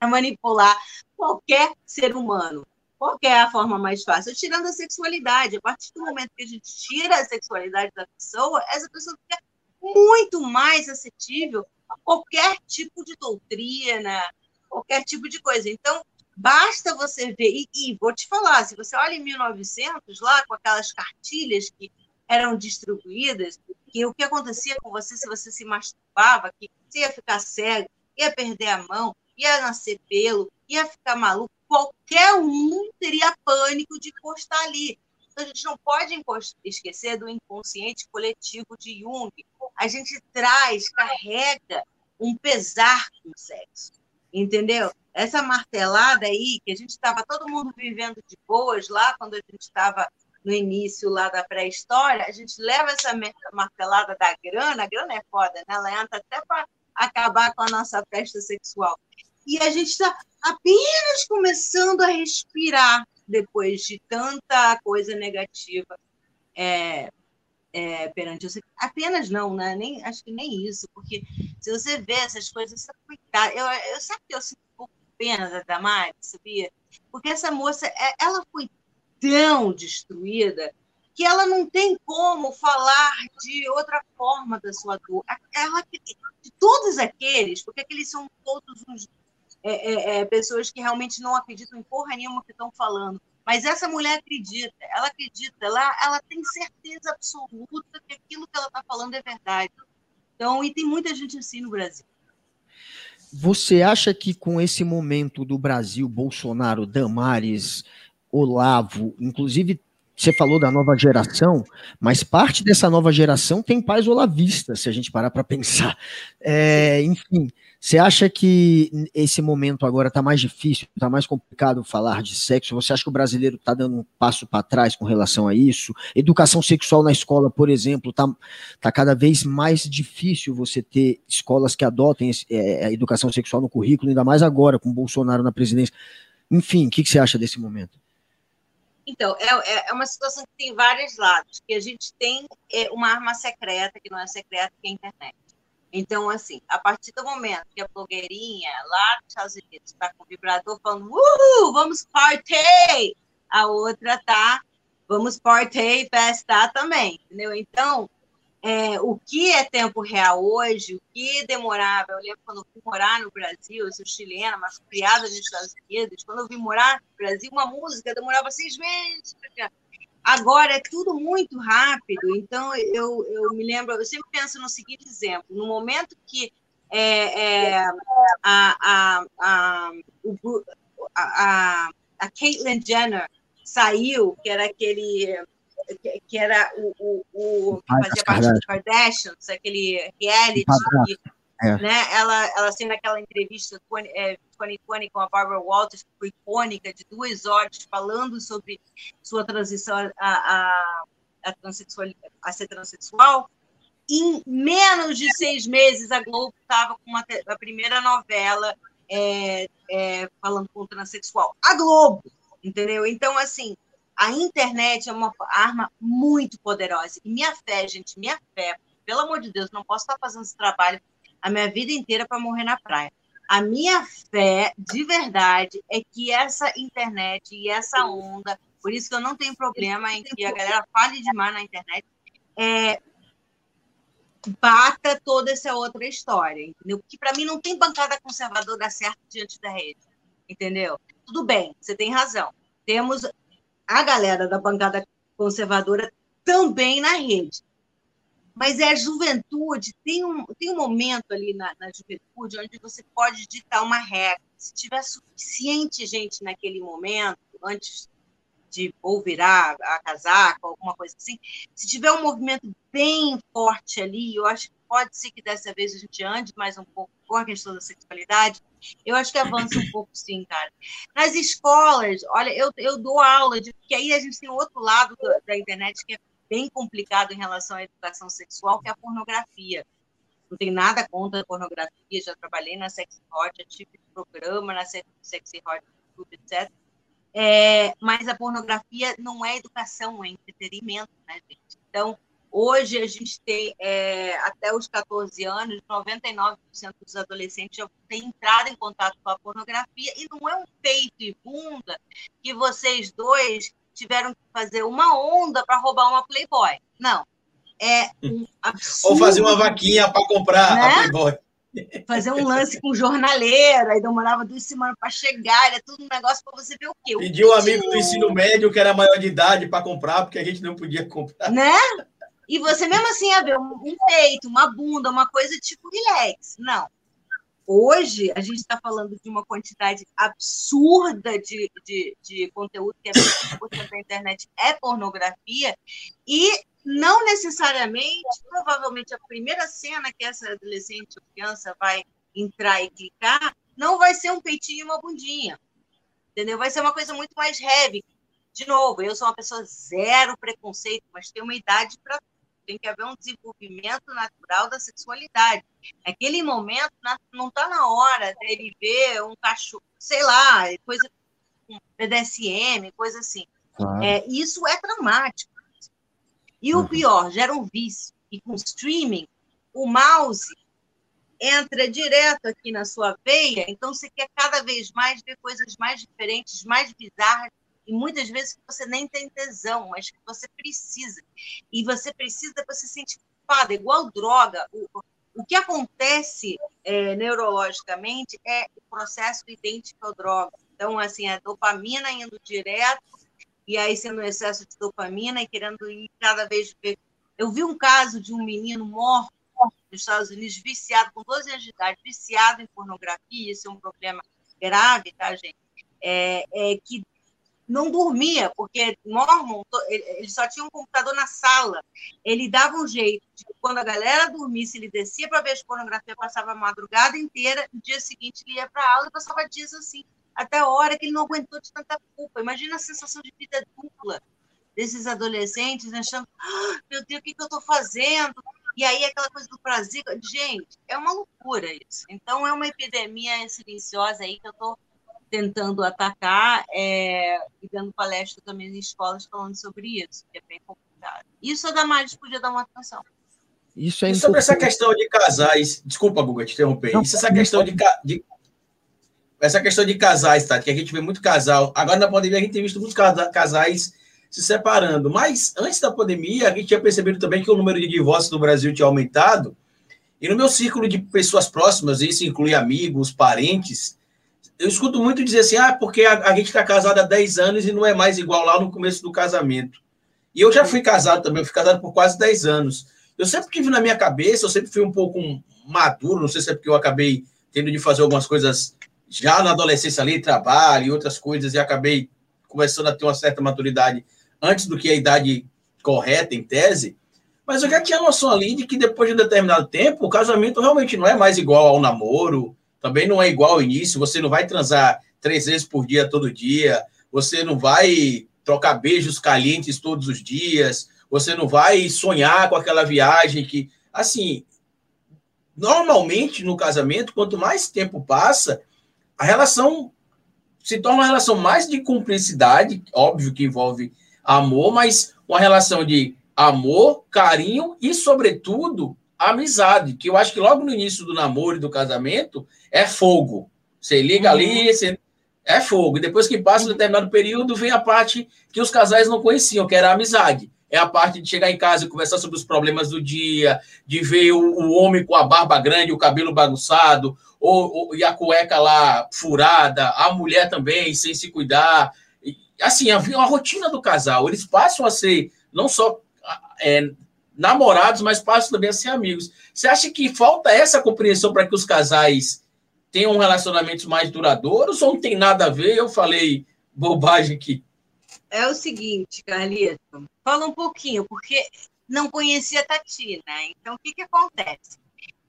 Speaker 2: Manipular qualquer ser humano. Qual é a forma mais fácil? Tirando a sexualidade. A partir do momento que a gente tira a sexualidade da pessoa, essa pessoa fica muito mais acessível a qualquer tipo de doutrina, qualquer tipo de coisa. Então, basta você ver, e, e, vou te falar, se você olha em 1900, lá com aquelas cartilhas que eram distribuídas, que o que acontecia com você se você se masturbava, que você ia ficar cego, ia perder a mão, ia nascer pelo, ia ficar maluco, qualquer um teria pânico de encostar ali. Então, a gente não pode esquecer do inconsciente coletivo de Jung. A gente traz, carrega um pesar com o sexo, entendeu? Essa martelada aí, que a gente estava todo mundo vivendo de boas lá, quando a gente estava no início lá da pré-história, a gente leva essa martelada da grana, a grana é foda, né? Ela entra até para acabar com a nossa festa sexual. E a gente está apenas começando a respirar depois de tanta coisa negativa é, é, perante você. Apenas não, né? Nem, acho que nem isso, porque se você vê essas coisas, você coitada. Eu, eu sabe que eu sinto um pouco pena da Damares, sabia? Porque essa moça, é, ela foi tão destruída que ela não tem como falar de outra forma da sua dor. Ela, de todos aqueles, porque aqueles são todos uns é, é, é, pessoas que realmente não acreditam em porra nenhuma que estão falando. Mas essa mulher acredita, ela acredita, ela, ela tem certeza absoluta que aquilo que ela está falando é verdade. Então, e tem muita gente assim no Brasil.
Speaker 1: Você acha que com esse momento do Brasil, Bolsonaro, Damares, Olavo, inclusive você falou da nova geração, mas parte dessa nova geração tem pais olavistas, se a gente parar para pensar. É, enfim, você acha que esse momento agora está mais difícil, está mais complicado falar de sexo? Você acha que o brasileiro está dando um passo para trás com relação a isso? Educação sexual na escola, por exemplo, está tá cada vez mais difícil você ter escolas que adotem é, a educação sexual no currículo, ainda mais agora com Bolsonaro na presidência. Enfim, o que, que você acha desse momento?
Speaker 2: Então, é, é, é uma situação que tem vários lados, que a gente tem é, uma arma secreta, que não é secreta, que é a internet. Então, assim, a partir do momento que a blogueirinha lá nos Estados Unidos está com o vibrador falando, uhul, vamos party! A outra tá, vamos party, festar também, entendeu? Então, é, o que é tempo real hoje, o que demorava, eu lembro quando eu fui morar no Brasil, eu sou chilena, mas criada nos Estados Unidos, quando eu vim morar no Brasil, uma música demorava seis meses para Agora é tudo muito rápido, então eu, eu me lembro, eu sempre penso no seguinte exemplo: no momento que é, é, a, a, a, o, a, a Caitlyn Jenner saiu, que era aquele que, que era o, o, o que fazia parte do Kardashians, aquele reality, é. né? Ela, ela assim, naquela entrevista é, 2020 com a Barbara Walters, que foi icônica, de duas horas, falando sobre sua transição a, a, a, a ser transexual. Em menos de seis meses, a Globo estava com uma, a primeira novela é, é, falando com o transexual. A Globo, entendeu? Então, assim, a internet é uma arma muito poderosa. E minha fé, gente, minha fé, pelo amor de Deus, não posso estar fazendo esse trabalho a minha vida inteira para morrer na praia. A minha fé, de verdade, é que essa internet e essa onda, por isso que eu não tenho problema em que a galera fale demais na internet, é, bata toda essa outra história, entendeu? Porque para mim não tem bancada conservadora certa diante da rede, entendeu? Tudo bem, você tem razão. Temos a galera da bancada conservadora também na rede. Mas é a juventude, tem um, tem um momento ali na, na juventude onde você pode ditar uma regra. Se tiver suficiente gente naquele momento, antes de ou virar a casaca, alguma coisa assim, se tiver um movimento bem forte ali, eu acho que pode ser que dessa vez a gente ande mais um pouco com a questão da sexualidade, eu acho que avança um pouco sim, cara. Nas escolas, olha, eu, eu dou aula, de, porque aí a gente tem outro lado da, da internet que é bem complicado em relação à educação sexual, que é a pornografia. Não tem nada contra a pornografia, já trabalhei na Sexy Hot, já tive programa na Sexy Hot, etc. É, mas a pornografia não é educação, é entretenimento, né, gente? Então, hoje a gente tem, é, até os 14 anos, 99% dos adolescentes já têm entrado em contato com a pornografia, e não é um peito e bunda que vocês dois tiveram que fazer uma onda para roubar uma Playboy. Não. É um absurdo.
Speaker 3: Ou fazer uma vaquinha para comprar né? a Playboy.
Speaker 2: Fazer um lance com jornaleira, e demorava duas semanas para chegar, era tudo um negócio para você ver o quê?
Speaker 3: Pediu um amigo do ensino médio que era maior de idade para comprar, porque a gente não podia comprar.
Speaker 2: Né? E você mesmo assim ia ver um, um peito, uma bunda, uma coisa tipo relax. Não. Hoje, a gente está falando de uma quantidade absurda de, de, de conteúdo, que é 20% da internet é pornografia, e não necessariamente, provavelmente, a primeira cena que essa adolescente ou criança vai entrar e clicar não vai ser um peitinho e uma bundinha. Entendeu? Vai ser uma coisa muito mais heavy. De novo, eu sou uma pessoa zero preconceito, mas tem uma idade para tem que haver um desenvolvimento natural da sexualidade. Naquele momento, não está na hora dele ver um cachorro, sei lá, coisa um BDSM, coisa assim. Claro. É, isso é traumático. E uhum. o pior, gera um vício. E com streaming, o mouse entra direto aqui na sua veia, então você quer cada vez mais ver coisas mais diferentes, mais bizarras, e muitas vezes você nem tem tesão, mas que você precisa. E você precisa, você se sente culpada, igual droga. O, o que acontece é, neurologicamente é o processo idêntico ao droga. Então, assim, a dopamina indo direto, e aí sendo excesso de dopamina e querendo ir cada vez. Eu vi um caso de um menino morto nos Estados Unidos, viciado, com 12 anos de idade, viciado em pornografia, isso é um problema grave, tá, gente? É, é, que não dormia, porque Mormon, ele só tinha um computador na sala. Ele dava um jeito de quando a galera dormisse, ele descia para ver as pornografia, passava a madrugada inteira, no dia seguinte ele ia para aula e passava dias assim, até a hora que ele não aguentou de tanta culpa. Imagina a sensação de vida dupla desses adolescentes, achando, ah, meu Deus, o que, que eu estou fazendo? E aí aquela coisa do prazer, gente, é uma loucura isso. Então é uma epidemia silenciosa aí que eu estou tentando atacar é, e dando palestra também em escolas falando sobre isso, que é bem complicado. Isso a Damares podia dar uma atenção.
Speaker 3: Isso é e sobre essa questão de casais, desculpa, Guga, te interromper. Não, isso essa questão de, de, essa questão de casais, tá? Que a gente vê muito casal. Agora na pandemia a gente tem visto muitos casais se separando. Mas antes da pandemia, a gente tinha percebido também que o número de divórcios no Brasil tinha aumentado. E no meu círculo de pessoas próximas, isso inclui amigos, parentes, eu escuto muito dizer assim, ah, porque a, a gente está casado há 10 anos e não é mais igual lá no começo do casamento. E eu já fui casado também, eu fui casado por quase 10 anos. Eu sempre tive na minha cabeça, eu sempre fui um pouco maduro, não sei se é porque eu acabei tendo de fazer algumas coisas já na adolescência ali, trabalho e outras coisas, e acabei começando a ter uma certa maturidade antes do que a idade correta, em tese. Mas eu já tinha noção ali de que depois de um determinado tempo, o casamento realmente não é mais igual ao namoro, também não é igual ao início, você não vai transar três vezes por dia, todo dia, você não vai trocar beijos calientes todos os dias, você não vai sonhar com aquela viagem que, assim, normalmente no casamento, quanto mais tempo passa, a relação se torna uma relação mais de cumplicidade, óbvio que envolve amor, mas uma relação de amor, carinho e, sobretudo, amizade, que eu acho que logo no início do namoro e do casamento é fogo. Você liga uhum. ali, você... é fogo. E depois que passa um determinado período, vem a parte que os casais não conheciam, que era a amizade. É a parte de chegar em casa e conversar sobre os problemas do dia, de ver o, o homem com a barba grande, o cabelo bagunçado, ou, ou, e a cueca lá furada, a mulher também sem se cuidar. E, assim, havia uma rotina do casal. Eles passam a ser não só é, namorados, mas passam também a ser amigos. Você acha que falta essa compreensão para que os casais tenham relacionamentos mais duradouros ou não tem nada a ver? Eu falei bobagem aqui.
Speaker 2: É o seguinte, Carlito, fala um pouquinho, porque não conhecia a Tati, né? Então, o que, que acontece?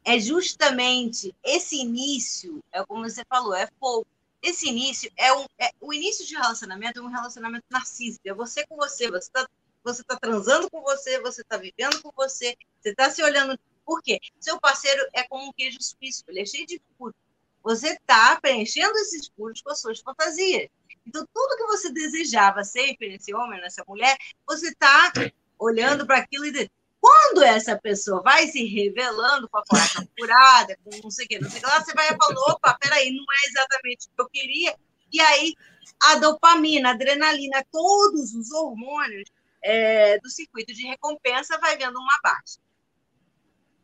Speaker 2: É justamente esse início, é como você falou, é fogo. Esse início é, um, é o início de relacionamento é um relacionamento narcísico. É você com você, você está você está transando com você, você está vivendo com você, você está se olhando. Por quê? Seu parceiro é como um queijo suíço, ele é cheio de furos. Você está preenchendo esses furos com as suas fantasias. Então, tudo que você desejava sempre nesse homem, nessa mulher, você está olhando para aquilo e quando essa pessoa vai se revelando com a cueca furada, com não sei o que, não sei o que lá, você vai falando, opa, peraí, não é exatamente o que eu queria. E aí, a dopamina, a adrenalina, todos os hormônios é, do circuito de recompensa vai vendo uma baixa.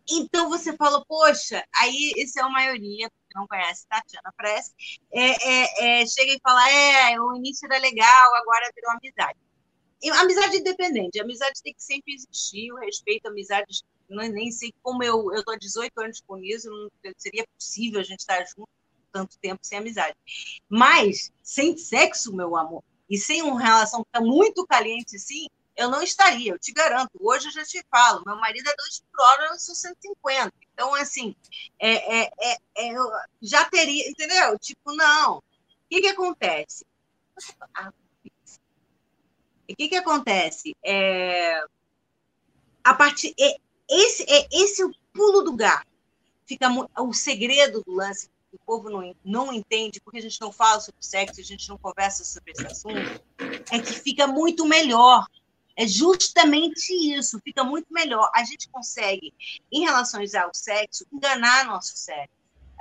Speaker 2: Então você fala, poxa, aí isso é a maioria, que não conhece Tatiana Press, é, é, é, chega e fala, é, o início era legal, agora virou amizade. E, amizade independente, amizade tem que sempre existir, o respeito, amizades não, nem sei como eu estou há 18 anos com isso, não seria possível a gente estar junto tanto tempo sem amizade. Mas, sem sexo, meu amor, e sem uma relação que está muito caliente assim, eu não estaria, eu te garanto. Hoje eu já te falo, meu marido é 2 por hora, eu sou 150. Então, assim, é, é, é, é, eu já teria, entendeu? Tipo, não. O que, que acontece? O que, que acontece? É, a partir, é, esse, é, esse é o pulo do gato. Fica o segredo do lance que o povo não, não entende, porque a gente não fala sobre sexo, a gente não conversa sobre esse assunto, é que fica muito melhor. É justamente isso, fica muito melhor. A gente consegue, em relação ao sexo, enganar nosso cérebro.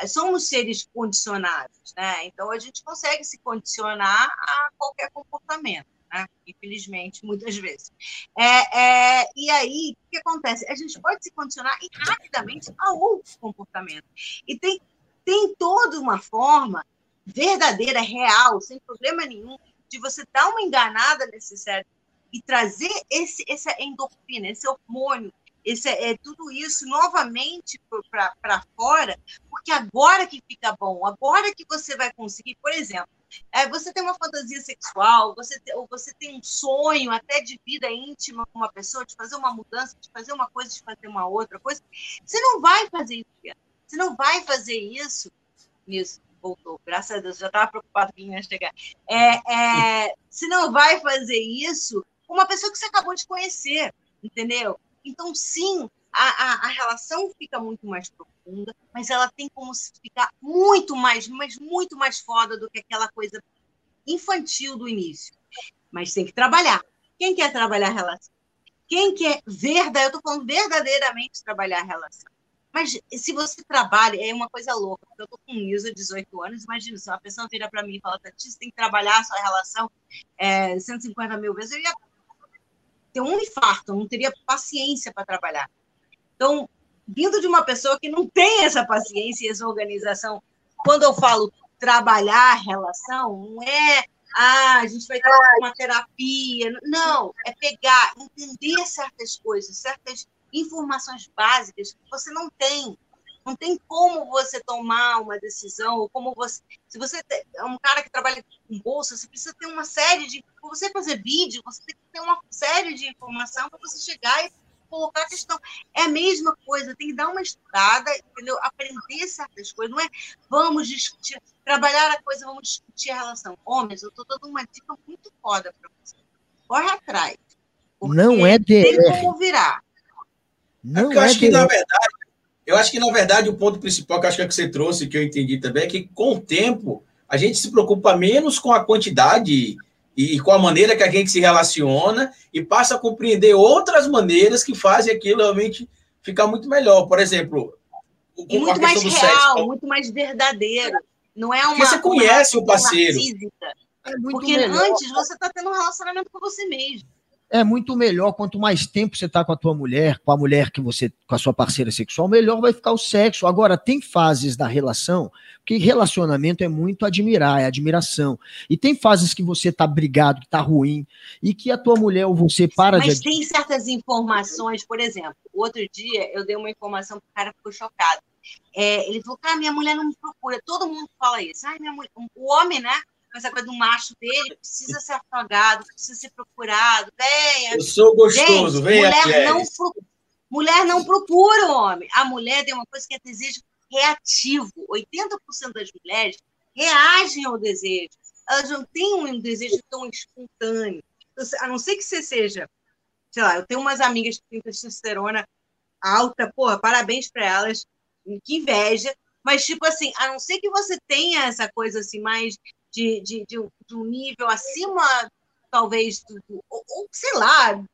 Speaker 2: Somos seres condicionados, né? Então a gente consegue se condicionar a qualquer comportamento né? infelizmente, muitas vezes. É, é, e aí, o que acontece? A gente pode se condicionar rapidamente a outro comportamento. E tem, tem toda uma forma verdadeira, real, sem problema nenhum, de você dar uma enganada nesse cérebro e trazer esse, essa endorfina, esse hormônio, esse, é, tudo isso novamente para fora, porque agora que fica bom, agora que você vai conseguir, por exemplo, é, você tem uma fantasia sexual, você, ou você tem um sonho até de vida íntima com uma pessoa, de fazer uma mudança, de fazer uma coisa, de fazer uma outra coisa, você não vai fazer isso. Você não vai fazer isso nisso. Voltou, graças a Deus, já estava preocupado que ia chegar. É, é, você não vai fazer isso uma pessoa que você acabou de conhecer, entendeu? Então, sim, a, a, a, relação fica muito mais profunda, mas ela tem como ficar muito mais, mas muito mais foda do que aquela coisa infantil do início. Mas tem que trabalhar. Quem quer trabalhar a relação? Quem quer verdade, eu estou falando verdadeiramente trabalhar a relação. Mas se você trabalha, é uma coisa louca. Eu estou com ISO 18 anos, imagina, se uma pessoa vira para mim e fala, Tati, você tem que trabalhar a sua relação é, 150 mil vezes, eu ia ter um infarto, não teria paciência para trabalhar. Então, vindo de uma pessoa que não tem essa paciência e essa organização, quando eu falo trabalhar relação, não é ah, a gente vai ter uma terapia. Não, é pegar, entender certas coisas, certas informações básicas que você não tem. Não tem como você tomar uma decisão, ou como você. Se você é um cara que trabalha com bolsa, você precisa ter uma série de. Para você fazer vídeo, você tem que ter uma série de informação para você chegar e colocar a questão. É a mesma coisa, tem que dar uma estudada, entendeu? Aprender certas coisas. Não é vamos discutir, trabalhar a coisa, vamos discutir a relação. Homens, eu estou dando uma dica muito foda para você. Corre atrás.
Speaker 1: Não é DR.
Speaker 2: Tem como virar.
Speaker 3: Não é eu é acho que, na verdade, eu acho que, na verdade, o ponto principal que eu acho que, é que você trouxe, que eu entendi também, é que com o tempo a gente se preocupa menos com a quantidade e com a maneira que a gente se relaciona e passa a compreender outras maneiras que fazem aquilo realmente ficar muito melhor. Por exemplo,
Speaker 2: e muito mais real, sexo. muito mais verdadeiro. Não é uma.
Speaker 3: Porque você conhece
Speaker 2: uma,
Speaker 3: o parceiro.
Speaker 2: É Porque melhor. antes você está tendo um relacionamento com você mesmo
Speaker 1: é muito melhor quanto mais tempo você está com a tua mulher, com a mulher que você, com a sua parceira sexual, melhor vai ficar o sexo. Agora, tem fases da relação, que relacionamento é muito admirar, é admiração. E tem fases que você tá brigado, que tá ruim, e que a tua mulher ou você para
Speaker 2: Mas
Speaker 1: de.
Speaker 2: Mas tem certas informações, por exemplo, outro dia eu dei uma informação que o cara ficou chocado. É, ele falou, cara, minha mulher não me procura. Todo mundo fala isso. Ai, minha mulher... O homem, né? Essa coisa do macho dele, precisa ser afogado, precisa ser procurado. Venha.
Speaker 3: Eu sou gostoso, vem
Speaker 2: mulher não, pro... mulher não procura o homem. A mulher tem uma coisa que é desejo reativo. 80% das mulheres reagem ao desejo. Elas não têm um desejo tão espontâneo. A não ser que você seja, sei lá, eu tenho umas amigas que têm testosterona alta, porra, parabéns para elas, que inveja. Mas, tipo assim, a não ser que você tenha essa coisa assim, mais de, de, de, um, nível acima, talvez, do, ou, ou, sei lá,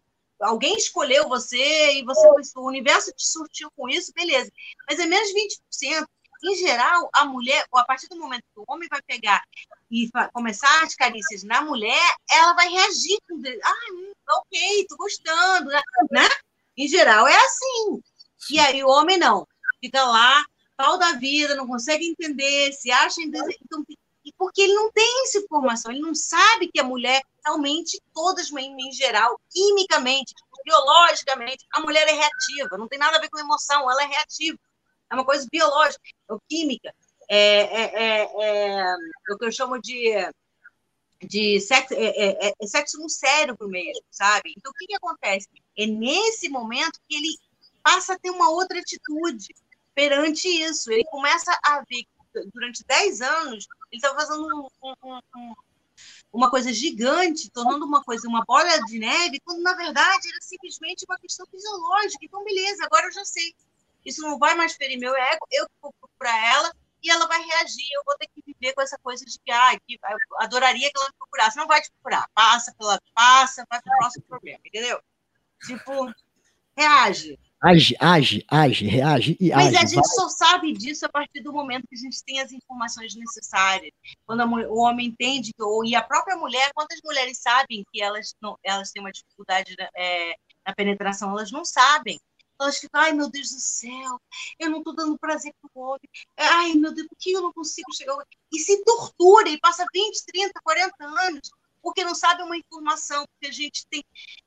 Speaker 2: alguém escolheu você e você o universo te surtiu com isso, beleza. Mas é menos 20%. Em geral, a mulher, ou a partir do momento que o homem vai pegar e começar as carícias na mulher, ela vai reagir com. Ah, ok, tô gostando, né? Em geral, é assim. E aí o homem não. Fica lá, pau da vida, não consegue entender, se acha. Então, tem e porque ele não tem essa informação, ele não sabe que a mulher realmente, todas em geral, quimicamente, biologicamente, a mulher é reativa, não tem nada a ver com emoção, ela é reativa. É uma coisa biológica, é química. É, é, é, é, o que eu chamo de, de sexo, é, é, é, sexo no cérebro mesmo, sabe? Então, o que, que acontece? É nesse momento que ele passa a ter uma outra atitude perante isso. Ele começa a ver durante 10 anos ele está fazendo um, um, um, uma coisa gigante, tornando uma coisa, uma bola de neve, quando na verdade era simplesmente uma questão fisiológica. Então, beleza, agora eu já sei. Isso não vai mais ferir meu ego, eu vou procurar ela e ela vai reagir. Eu vou ter que viver com essa coisa de que, ah, que adoraria que ela me procurasse. Não vai te procurar, passa pela passa, vai para o próximo problema, entendeu? Tipo, reage.
Speaker 1: Age, age, age, reage e
Speaker 2: Mas
Speaker 1: age.
Speaker 2: Mas a gente vai. só sabe disso a partir do momento que a gente tem as informações necessárias. Quando mulher, o homem entende, ou, e a própria mulher, quantas mulheres sabem que elas, não, elas têm uma dificuldade é, na penetração? Elas não sabem. Elas ficam, ai meu Deus do céu, eu não estou dando prazer para o homem. Ai meu Deus, por que eu não consigo chegar? E se tortura, e passa 20, 30, 40 anos porque não sabe uma informação, porque a gente tem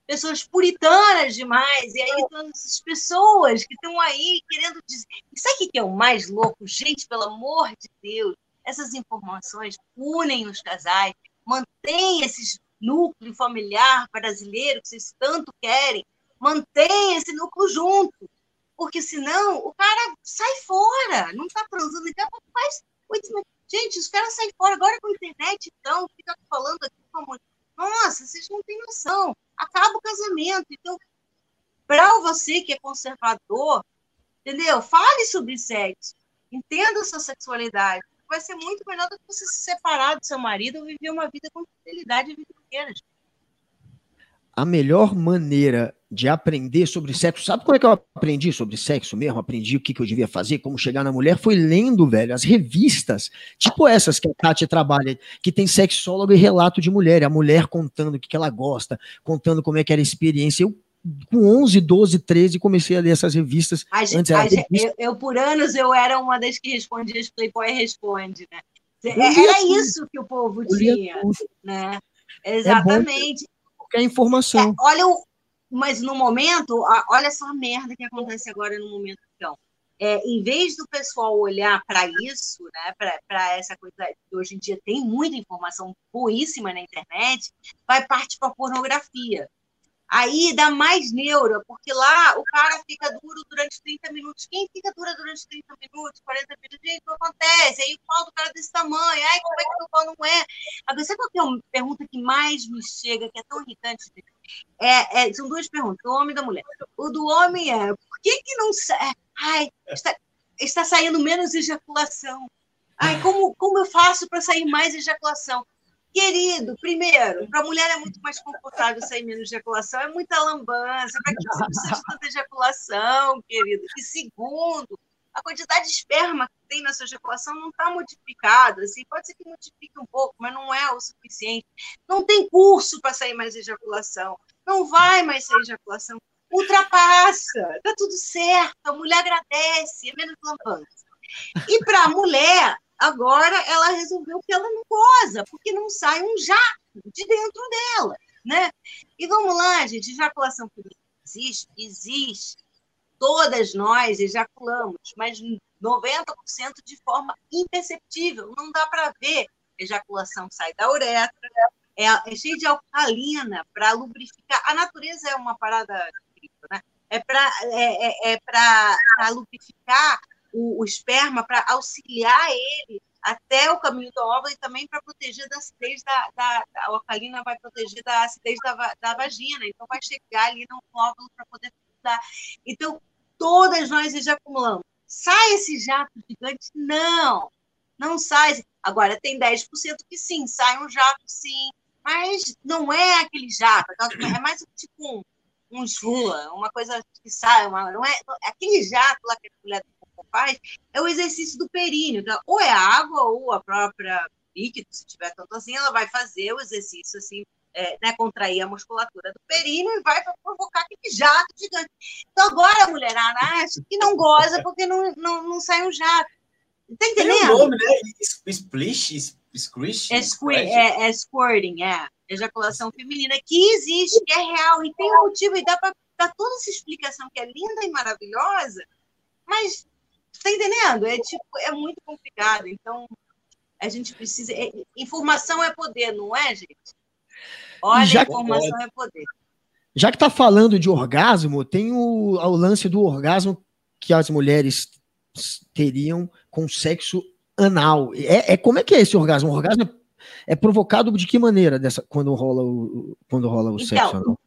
Speaker 2: pessoas puritanas demais, e aí então, essas pessoas que estão aí querendo dizer. E sabe o que é o mais louco? Gente, pelo amor de Deus, essas informações unem os casais, mantêm esse núcleo familiar brasileiro que vocês tanto querem, mantém esse núcleo junto. Porque senão o cara sai fora, não está transando, então faz. Gente, os caras saem fora agora com a internet, então, fica falando aqui como. Nossa, vocês não têm noção. Acaba o casamento. Então, para você que é conservador, entendeu? Fale sobre sexo. Entenda sua sexualidade. Vai ser muito melhor do que você se separar do seu marido ou viver uma vida com fidelidade a vida inteira.
Speaker 1: A melhor maneira de aprender sobre sexo. Sabe como é que eu aprendi sobre sexo mesmo? Aprendi o que, que eu devia fazer, como chegar na mulher. Foi lendo, velho, as revistas, tipo essas que a Kátia trabalha, que tem sexólogo e relato de mulher. A mulher contando o que, que ela gosta, contando como é que era a experiência. Eu com 11, 12, 13, comecei a ler essas revistas.
Speaker 2: A gente, a gente, eu, eu, por anos, eu era uma das que respondia as Playboy Responde, né? Era isso que o povo tinha, né? É Exatamente. É
Speaker 1: qualquer informação.
Speaker 2: É, olha o, mas no momento, olha só a merda que acontece agora no momento, então. É, em vez do pessoal olhar para isso, né, para essa coisa que hoje em dia tem muita informação boíssima na internet, vai partir para pornografia. Aí dá mais neura, porque lá o cara fica duro durante 30 minutos. Quem fica dura durante 30 minutos, 40 minutos? Gente, o que acontece? Aí o pau do cara desse tamanho. Ai, como é que o pau não é? Agora, sabe qual é a pergunta que mais me chega, que é tão irritante? É, é, são duas perguntas, do homem e da mulher. O do homem é, por que que não sai? Ai, está, está saindo menos ejaculação. Ai, como, como eu faço para sair mais ejaculação? Querido, primeiro, para a mulher é muito mais confortável sair menos ejaculação, é muita lambança. Para que você precisa de tanta ejaculação, querido? E segundo, a quantidade de esperma que tem na sua ejaculação não está modificada. Assim, pode ser que modifique um pouco, mas não é o suficiente. Não tem curso para sair mais ejaculação. Não vai mais sair ejaculação. Ultrapassa, está tudo certo. A mulher agradece, é menos lambança. E para a mulher, agora ela resolveu que ela não goza, porque não sai um jato de dentro dela, né? E vamos lá, gente, ejaculação feminina existe? Existe. Todas nós ejaculamos, mas 90% de forma imperceptível, não dá para ver. Ejaculação sai da uretra, é, é cheio de alcalina para lubrificar. A natureza é uma parada incrível, né? É para é, é, é lubrificar o, o esperma para auxiliar ele até o caminho do óvulo e também para proteger da acidez da, da, da, a alcalina vai proteger da acidez da, da vagina, então vai chegar ali no óvulo para poder dar. Então, todas nós ejaculamos. Sai esse jato gigante? Não, não sai. Agora, tem 10% que sim, sai um jato sim, mas não é aquele jato, é mais tipo um, um slua, uma coisa que sai, uma, não é, aquele jato lá que a mulher faz, é o exercício do períneo. Então, ou é água ou a própria líquido, se tiver tanto assim, ela vai fazer o exercício assim, é, né, contrair a musculatura do períneo e vai provocar aquele jato gigante. Então, agora a mulherada acha que não goza porque não, não, não sai um jato. Tá entendendo? Tem um nome, né?
Speaker 3: Splish,
Speaker 2: squish? É, é, é squirting, é. Ejaculação feminina, que existe, que é real, e tem um motivo, e dá para dá toda essa explicação que é linda e maravilhosa, mas está entendendo? É tipo, é muito complicado. Então, a gente precisa. É, informação é poder, não é, gente? Olha, Já informação é poder.
Speaker 1: Já que está falando de orgasmo, tem o, o lance do orgasmo que as mulheres teriam com sexo anal. É, é como é que é esse orgasmo? O orgasmo é, é provocado de que maneira dessa quando rola o quando rola o então, sexo anal?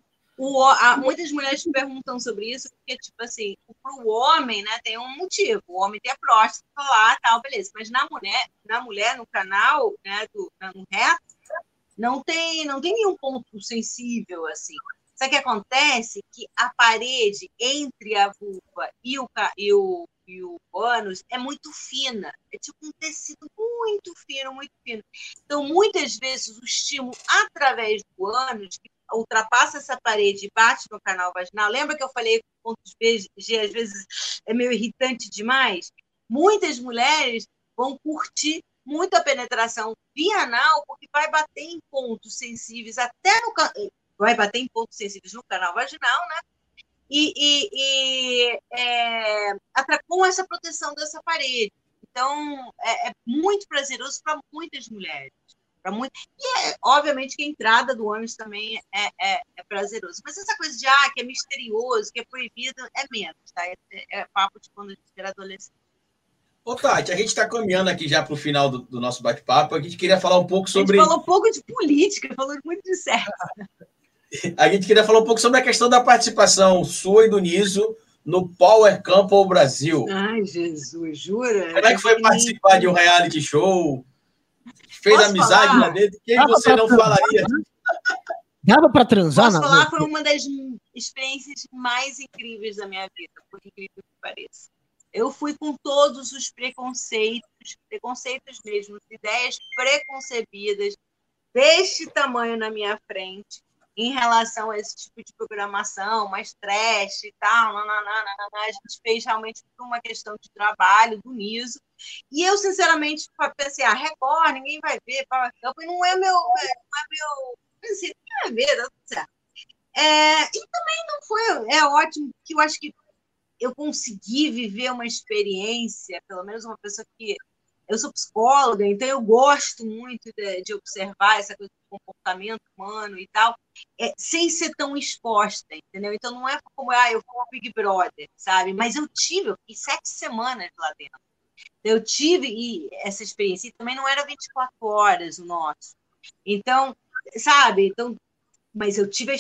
Speaker 2: O, a, muitas mulheres perguntam sobre isso porque tipo assim, para o homem, né, tem um motivo. O homem tem a próstata lá, tal, beleza. Mas na mulher, na mulher no canal, né, do, no reto, não tem não tem nenhum ponto sensível assim. O que acontece? Que a parede entre a vulva e o, e o, e o ânus é muito fina. É tipo um tecido muito fino, muito fino. Então, muitas vezes, o estímulo através do ânus, que ultrapassa essa parede e bate no canal vaginal, lembra que eu falei que pontos G às vezes é meio irritante demais? Muitas mulheres vão curtir muito a penetração via anal, porque vai bater em pontos sensíveis até no vai bater em pontos sensíveis no canal vaginal, né? E, e, e é, com essa proteção dessa parede. Então, é, é muito prazeroso para muitas mulheres. Para muito... E, é, obviamente, que a entrada do ônibus também é, é, é, prazeroso. Mas essa coisa de, ah, que é misterioso, que é proibido, é menos, tá? É, é papo de quando a gente era adolescente.
Speaker 3: Ô, Tati, a gente está caminhando aqui já para o final do, do nosso bate-papo. A gente queria falar um pouco sobre.
Speaker 2: A gente falou um pouco de política, falou muito de sexo.
Speaker 3: A gente queria falar um pouco sobre a questão da participação sua e do Niso no Power Couple Brasil.
Speaker 2: Ai, Jesus, jura?
Speaker 3: Como é que foi participar de um reality show? Fez Posso amizade falar? lá dentro? Quem Dava você não falaria?
Speaker 1: Dava para transar?
Speaker 2: Posso falar, foi uma das experiências mais incríveis da minha vida, por incrível que pareça. Eu fui com todos os preconceitos, preconceitos mesmo, ideias preconcebidas, deste tamanho na minha frente em relação a esse tipo de programação, mais trash e tal, a gente fez realmente por uma questão de trabalho do NISO. E eu, sinceramente, pensei, ah, Record, ninguém vai ver, Power Camp, não é meu, não é meu, pensei, ninguém vai ver, dá tudo certo. É, e também não foi, é ótimo, que eu acho que eu consegui viver uma experiência, pelo menos uma pessoa que eu sou psicóloga, então eu gosto muito de, de observar essa coisa comportamento humano e tal, é, sem ser tão exposta, entendeu? Então não é como, ah, eu vou ao Big Brother, sabe? Mas eu tive, eu fiquei sete semanas lá dentro. Eu tive essa experiência, e também não era 24 horas o nosso. Então, sabe? Então, mas eu tive a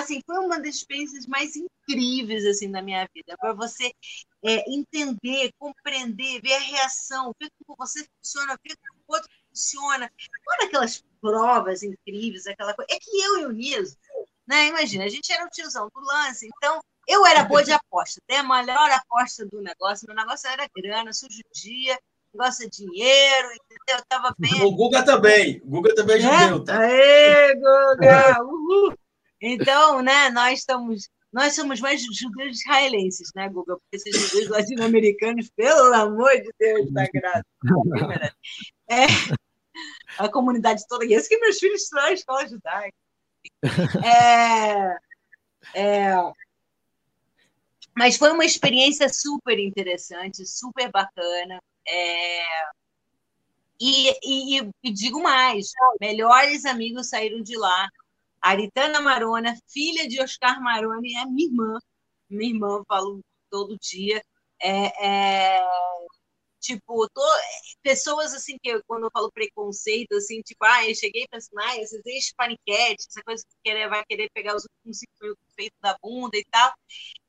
Speaker 2: assim foi uma das experiências mais incríveis assim da minha vida para você é, entender compreender ver a reação ver como você funciona ver como o outro funciona todas aquelas provas incríveis aquela coisa é que eu e o Niso né imagina a gente era o tiozão do lance então eu era boa de aposta até a melhor aposta do negócio meu negócio era grana sujo dia gosta de dinheiro, entendeu? Eu tava bem.
Speaker 3: O Guga também. O Guga também é, é? judeu, tá?
Speaker 2: Aê, Guga! Uhul. Então, né, nós estamos. Nós somos mais judeus israelenses, né, Guga? Porque esses judeus latino-americanos, pelo amor de Deus, da graça. É, a comunidade toda. E esse que meus filhos estão na escola judaica. É, é, mas foi uma experiência super interessante, super bacana. É... E, e, e, digo mais: melhores amigos saíram de lá. Aritana Marona, filha de Oscar Maroni, é minha irmã. Minha irmã, eu falo todo dia. É, é, tipo, tô, pessoas assim que eu, quando eu falo preconceito, assim, tipo, ah, eu cheguei para ensinar, ah, esses ex-paniquete, essa coisa que querer, vai querer pegar os cinco mil feitos da bunda e tal.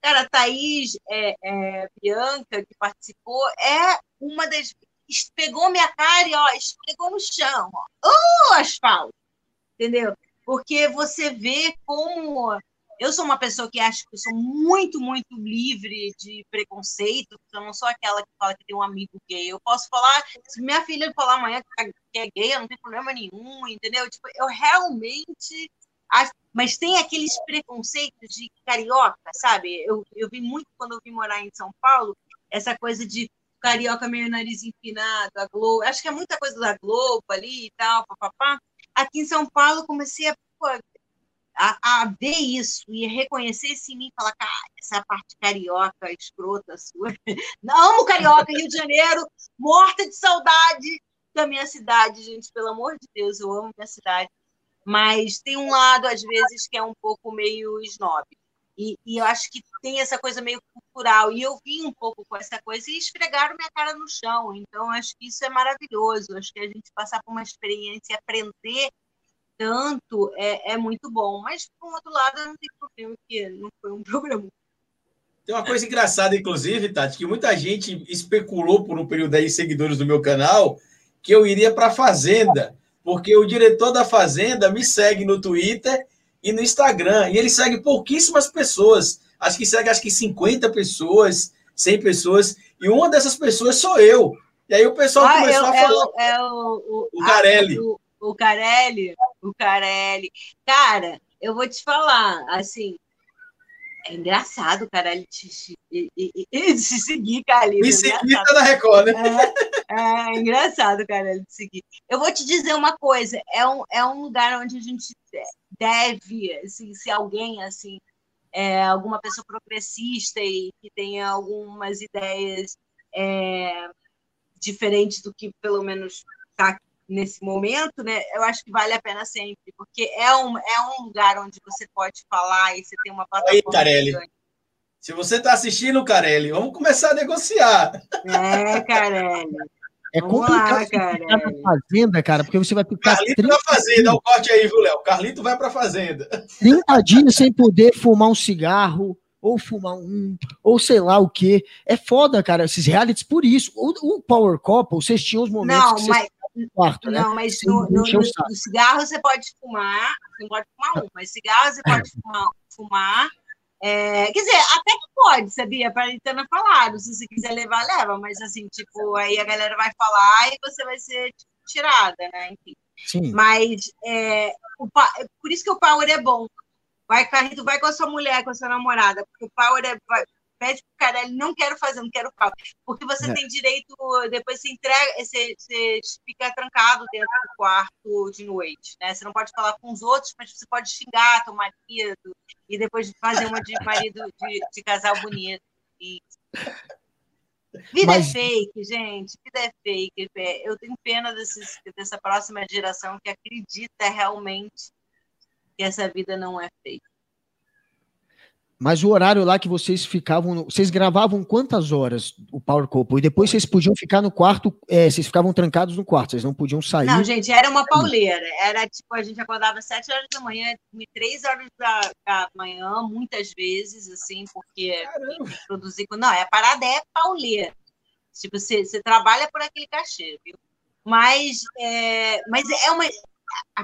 Speaker 2: Cara, a Thaís é, é, Bianca, que participou, é uma das. Pegou minha cara e ó, esfregou no chão. Ó. Uh, asfalto! Entendeu? Porque você vê como eu sou uma pessoa que acho que eu sou muito, muito livre de preconceito, eu não sou aquela que fala que tem um amigo gay. Eu posso falar, se minha filha falar amanhã que é gay, eu não tem problema nenhum, entendeu? Tipo, eu realmente. Acho... Mas tem aqueles preconceitos de carioca, sabe? Eu, eu vi muito quando eu vim morar em São Paulo, essa coisa de carioca meio nariz empinado, a Globo. Acho que é muita coisa da Globo ali e tal, papapá. Aqui em São Paulo, comecei a. Pô, a, a, ver isso e reconhecer isso em mim, falar, cara, essa parte carioca, escrota sua. Não amo carioca, Rio de Janeiro, morta de saudade da minha cidade, gente, pelo amor de Deus, eu amo minha cidade. Mas tem um lado, às vezes, que é um pouco meio snob. E, e, eu acho que tem essa coisa meio cultural. E eu vim um pouco com essa coisa e esfregaram minha cara no chão. Então, acho que isso é maravilhoso. Acho que a gente passar por uma experiência e aprender tanto é, é muito bom. Mas, por um outro lado, não tenho problema, que não foi um programa.
Speaker 3: Tem uma coisa engraçada, inclusive, Tati, que muita gente especulou por um período aí, seguidores do meu canal, que eu iria para a Fazenda, porque o diretor da Fazenda me segue no Twitter e no Instagram, e ele segue pouquíssimas pessoas. Acho que segue acho que 50 pessoas, 100 pessoas, e uma dessas pessoas sou eu. E aí o pessoal ah, começou eu, a falar.
Speaker 2: É, é o, o,
Speaker 3: o Carelli.
Speaker 2: o, o Carelli, o Carelli. Cara, eu vou te falar, assim, é engraçado o Carelli te, te, te, seguir, Carlinhos.
Speaker 3: Me seguir tá na Record, né?
Speaker 2: É, é engraçado o Carelli te seguir. Eu vou te dizer uma coisa, é um, é um lugar onde a gente deve, assim, se alguém, assim, é, alguma pessoa progressista e que tenha algumas ideias é, diferentes do que pelo menos está nesse momento, né, eu acho que vale a pena sempre, porque é um, é um lugar onde você pode falar e você tem uma plataforma. Aí,
Speaker 3: Carelli. Se você está assistindo, Carelli, vamos começar a negociar.
Speaker 2: É, Carelli.
Speaker 1: É complicado ficar na fazenda, cara, porque você vai ficar.
Speaker 3: Carlito 30 na fazenda, olha o corte aí, viu, Léo? Carlito vai para fazenda.
Speaker 1: 30 dias sem poder fumar um cigarro, ou fumar um, ou sei lá o que. É foda, cara, esses realities por isso. O, o Power Couple, vocês tinham os momentos
Speaker 2: não,
Speaker 1: que
Speaker 2: mas, no quarto, né? Não, mas no, no, no, no, cigarro você pode fumar, não pode fumar um, mas cigarro você pode fumar, fumar é, quer dizer, até que pode, sabia? Para a Itana falar, se você quiser levar, leva, mas assim, tipo, aí a galera vai falar e você vai ser tirada, né? Enfim. Sim. Mas é, o, por isso que o power é bom. Vai, Carrito, vai com a sua mulher, com a sua namorada, porque o power é, vai, pede pro cara, não quero fazer, não quero pau. Porque você é. tem direito, depois você entrega, você, você, fica trancado dentro do quarto de noite, né? Você não pode falar com os outros, mas você pode xingar teu marido e depois fazer uma de marido de, de casal bonito. E... Vida é mas... é fake, gente. Vida é fake. Eu tenho pena desses, dessa próxima geração que acredita realmente que essa vida não é fake.
Speaker 1: Mas o horário lá que vocês ficavam, vocês gravavam quantas horas o Power Couple? E depois vocês podiam ficar no quarto, é, vocês ficavam trancados no quarto, vocês não podiam sair.
Speaker 2: Não, gente, era uma pauleira. Era tipo, a gente acordava às sete horas da manhã, três horas da, da, manhã, muitas vezes, assim, porque produzir. Não, é a parada é pauleira. Tipo, você, você trabalha por aquele cachê, viu? Mas é, mas é uma.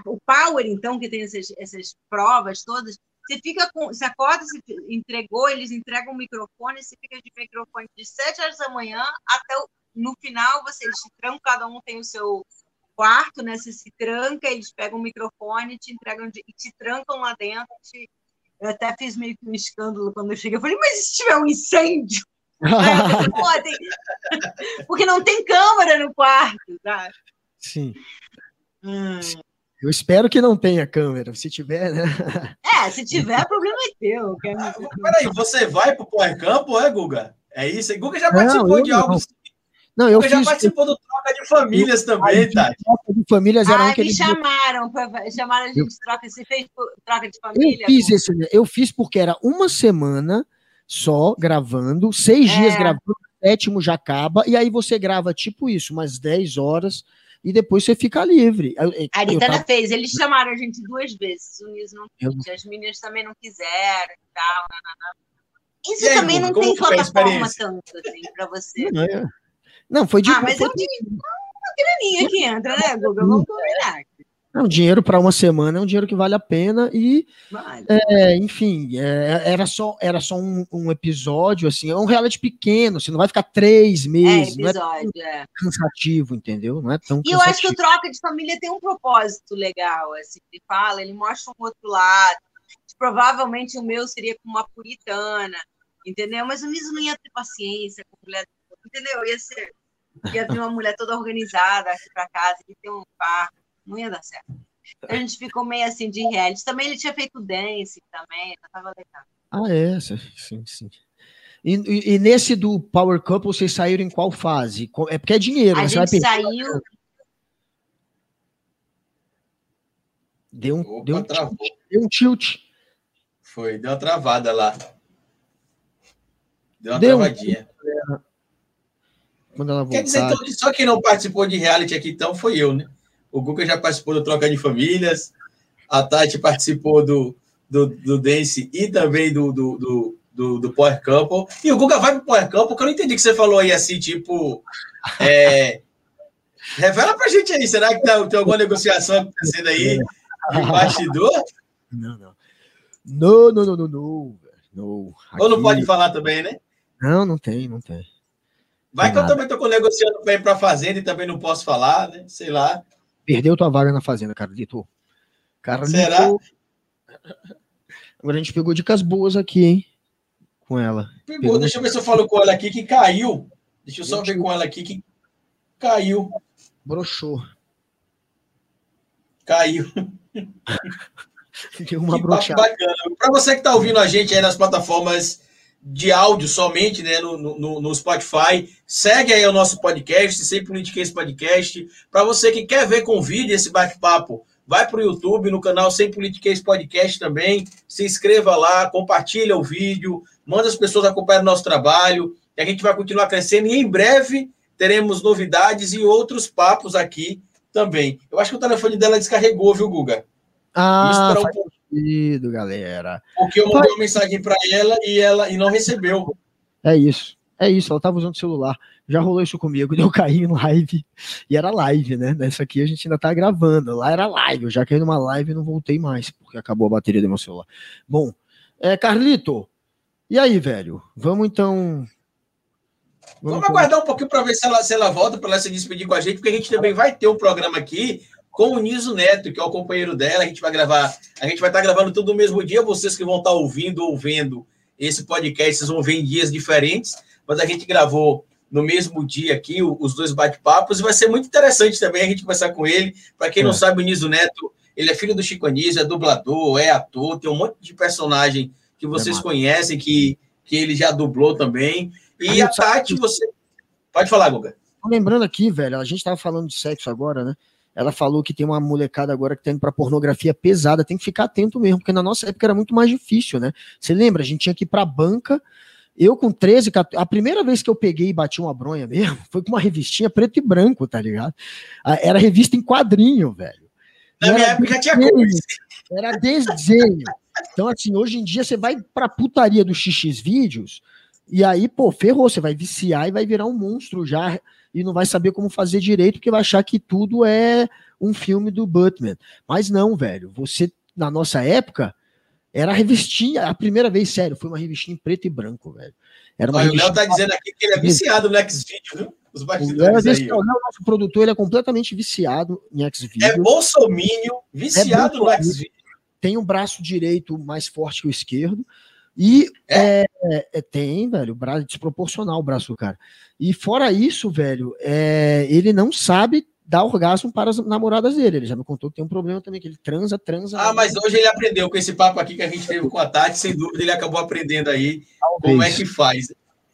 Speaker 2: O Power, então, que tem essas, essas provas todas, você fica com, você acorda, você entregou, eles entregam o microfone, você fica de microfone de 7 horas da manhã até o, no final, você, eles te trancam, cada um tem o seu quarto, né? Você se tranca, eles pegam o microfone, te entregam de, e te trancam lá dentro. Te, eu até fiz meio que um escândalo quando eu cheguei. Eu falei, mas se tiver um incêndio? Falei, tem... Porque não tem câmera no quarto, tá?
Speaker 1: Sim. Hum. Eu espero que não tenha câmera. Se tiver, né?
Speaker 2: É, se tiver, o problema é teu.
Speaker 3: Ah, peraí, você vai pro Power Campo, é, Guga? É isso? Guga já participou não, de algo. Não. Não, eu Guga fiz, já participou do Troca de Famílias eu, também, tá?
Speaker 1: Troca de Famílias era
Speaker 2: ah,
Speaker 1: um que
Speaker 2: me chamaram, chamaram a gente eu... troca. Você fez troca de família?
Speaker 1: Eu fiz esse, eu fiz porque era uma semana só gravando, seis é. dias gravando, o sétimo já acaba, e aí você grava tipo isso, umas 10 horas e depois você fica livre.
Speaker 2: a Aritana tava... fez, eles chamaram a gente duas vezes, o Nils não quis, eu... as meninas também não quiseram e tal. Não, não, não. Isso aí, também não tem plataforma tanto assim para você.
Speaker 1: Não, é. não, foi de.
Speaker 2: Ah, mas foi... é um, uma graninha que entra, né, Guga? Vamos combinar.
Speaker 1: É um dinheiro para uma semana, é um dinheiro que vale a pena e, vale. é, enfim, é, era só, era só um, um, episódio, assim, é um reality pequeno, você não vai ficar três meses, é, episódio, não é, cansativo, entendeu? Não é tão
Speaker 2: E eu acho que o Troca de Família tem um propósito legal, assim, ele fala, ele mostra um outro lado, provavelmente o meu seria com uma puritana, entendeu? Mas o Niso não ia ter paciência com mulher, entendeu? Ia ser, ia ter uma mulher toda organizada aqui para casa, ia ter um parque, não ia dar certo. A gente ficou meio assim de reality. Também ele tinha feito dance também, tava legal.
Speaker 1: Ah, é, sim, sim. E, e, e, nesse do Power Couple, vocês saíram em qual fase? É porque é dinheiro,
Speaker 2: a né? gente saiu.
Speaker 1: Deu um, Opa, deu, um tilt, deu um tilt.
Speaker 3: Foi, deu uma travada lá. Deu uma deu travadinha. Um... Quando ela Quer dizer, então, só quem não participou de reality aqui, então, foi eu, né? O Guga já participou do Troca de Famílias, a Tati participou do, do, do Dance e também do, do, do, do, do Power Couple. E o Guga vai pro Power Couple, porque eu não entendi que você falou aí assim, tipo. É... Revela pra gente aí, será que tá, tem alguma negociação acontecendo aí de bastidor?
Speaker 1: Não, não. Não, não, não, não, não. não.
Speaker 3: Aqui... Ou não pode falar também, né?
Speaker 1: Não, não tem, não tem.
Speaker 3: Vai que eu também tô negociando para ir pra Fazenda e também não posso falar, né? Sei lá.
Speaker 1: Perdeu tua vaga na Fazenda, Carlito. Carlito.
Speaker 3: Será?
Speaker 1: Agora a gente pegou dicas boas aqui, hein? Com ela.
Speaker 3: Pegou, pegou deixa eu ver se eu falo com ela aqui que caiu. Deixa eu só ver com ela aqui que caiu.
Speaker 1: Broxou.
Speaker 3: Caiu.
Speaker 1: Deu uma broxada.
Speaker 3: Para você que está ouvindo a gente aí nas plataformas de áudio somente, né, no, no, no, Spotify. Segue aí o nosso podcast, sempre esse Podcast. Para você que quer ver com vídeo esse bate-papo, vai para o YouTube, no canal Sem Politiquês Podcast também. Se inscreva lá, compartilha o vídeo, manda as pessoas acompanhar o nosso trabalho. E a gente vai continuar crescendo e em breve teremos novidades e outros papos aqui também. Eu acho que o telefone dela descarregou, viu, Guga?
Speaker 1: Ah, faz um sentido, galera.
Speaker 3: Porque eu mandei uma mensagem para ela e ela e não recebeu.
Speaker 1: É isso. É isso, ela estava usando o celular. Já rolou isso comigo, deu cair em live. E era live, né? Nessa aqui a gente ainda tá gravando. Lá era live. Eu já caí numa live e não voltei mais, porque acabou a bateria do meu celular. Bom, é, Carlito, e aí, velho? Vamos então.
Speaker 3: Vamos, Vamos aguardar um pouquinho para ver se ela, se ela volta para ela se despedir com a gente, porque a gente também vai ter um programa aqui com o Niso Neto, que é o companheiro dela. A gente vai gravar, a gente vai estar gravando tudo no mesmo dia. Vocês que vão estar ouvindo ou vendo esse podcast, vocês vão ver em dias diferentes, mas a gente gravou no mesmo dia aqui os dois bate-papos e vai ser muito interessante também a gente conversar com ele. Para quem é. não sabe, o Niso Neto, ele é filho do Chico Anísio, é dublador, é ator, tem um monte de personagem que vocês é conhecem, que, que ele já dublou também. E a Tati, você. Pode falar, Guga.
Speaker 1: Lembrando aqui, velho, a gente estava falando de sexo agora, né? Ela falou que tem uma molecada agora que tá indo pra pornografia pesada, tem que ficar atento mesmo, porque na nossa época era muito mais difícil, né? Você lembra? A gente tinha que ir pra banca. Eu com 13, 14, a primeira vez que eu peguei e bati uma bronha mesmo, foi com uma revistinha preto e branco, tá ligado? Era revista em quadrinho, velho.
Speaker 3: Na minha época tinha coisa.
Speaker 1: Era desenho. Então, assim, hoje em dia você vai pra putaria do XX vídeos, e aí, pô, ferrou, você vai viciar e vai virar um monstro já e não vai saber como fazer direito, porque vai achar que tudo é um filme do Batman. Mas não, velho. Você, na nossa época, era a revistinha, a primeira vez, sério, foi uma revistinha em preto e branco, velho. Era uma
Speaker 3: Olha, o Léo tá dizendo aqui que ele é viciado no X-Video, viu? Os bastidores é, aí.
Speaker 1: O nosso produtor, ele é completamente viciado em X-Video.
Speaker 3: É bolsomínio, viciado é no X-Video.
Speaker 1: Tem um braço direito mais forte que o esquerdo. E é? É, é, tem, velho, braço desproporcional o braço do cara. E fora isso, velho, é, ele não sabe dar orgasmo para as namoradas dele. Ele já me contou que tem um problema também, que ele transa, transa.
Speaker 3: Ah, mas hoje ele aprendeu com esse papo aqui que a gente teve com a Tati, sem dúvida ele acabou aprendendo aí Talvez. como é que faz.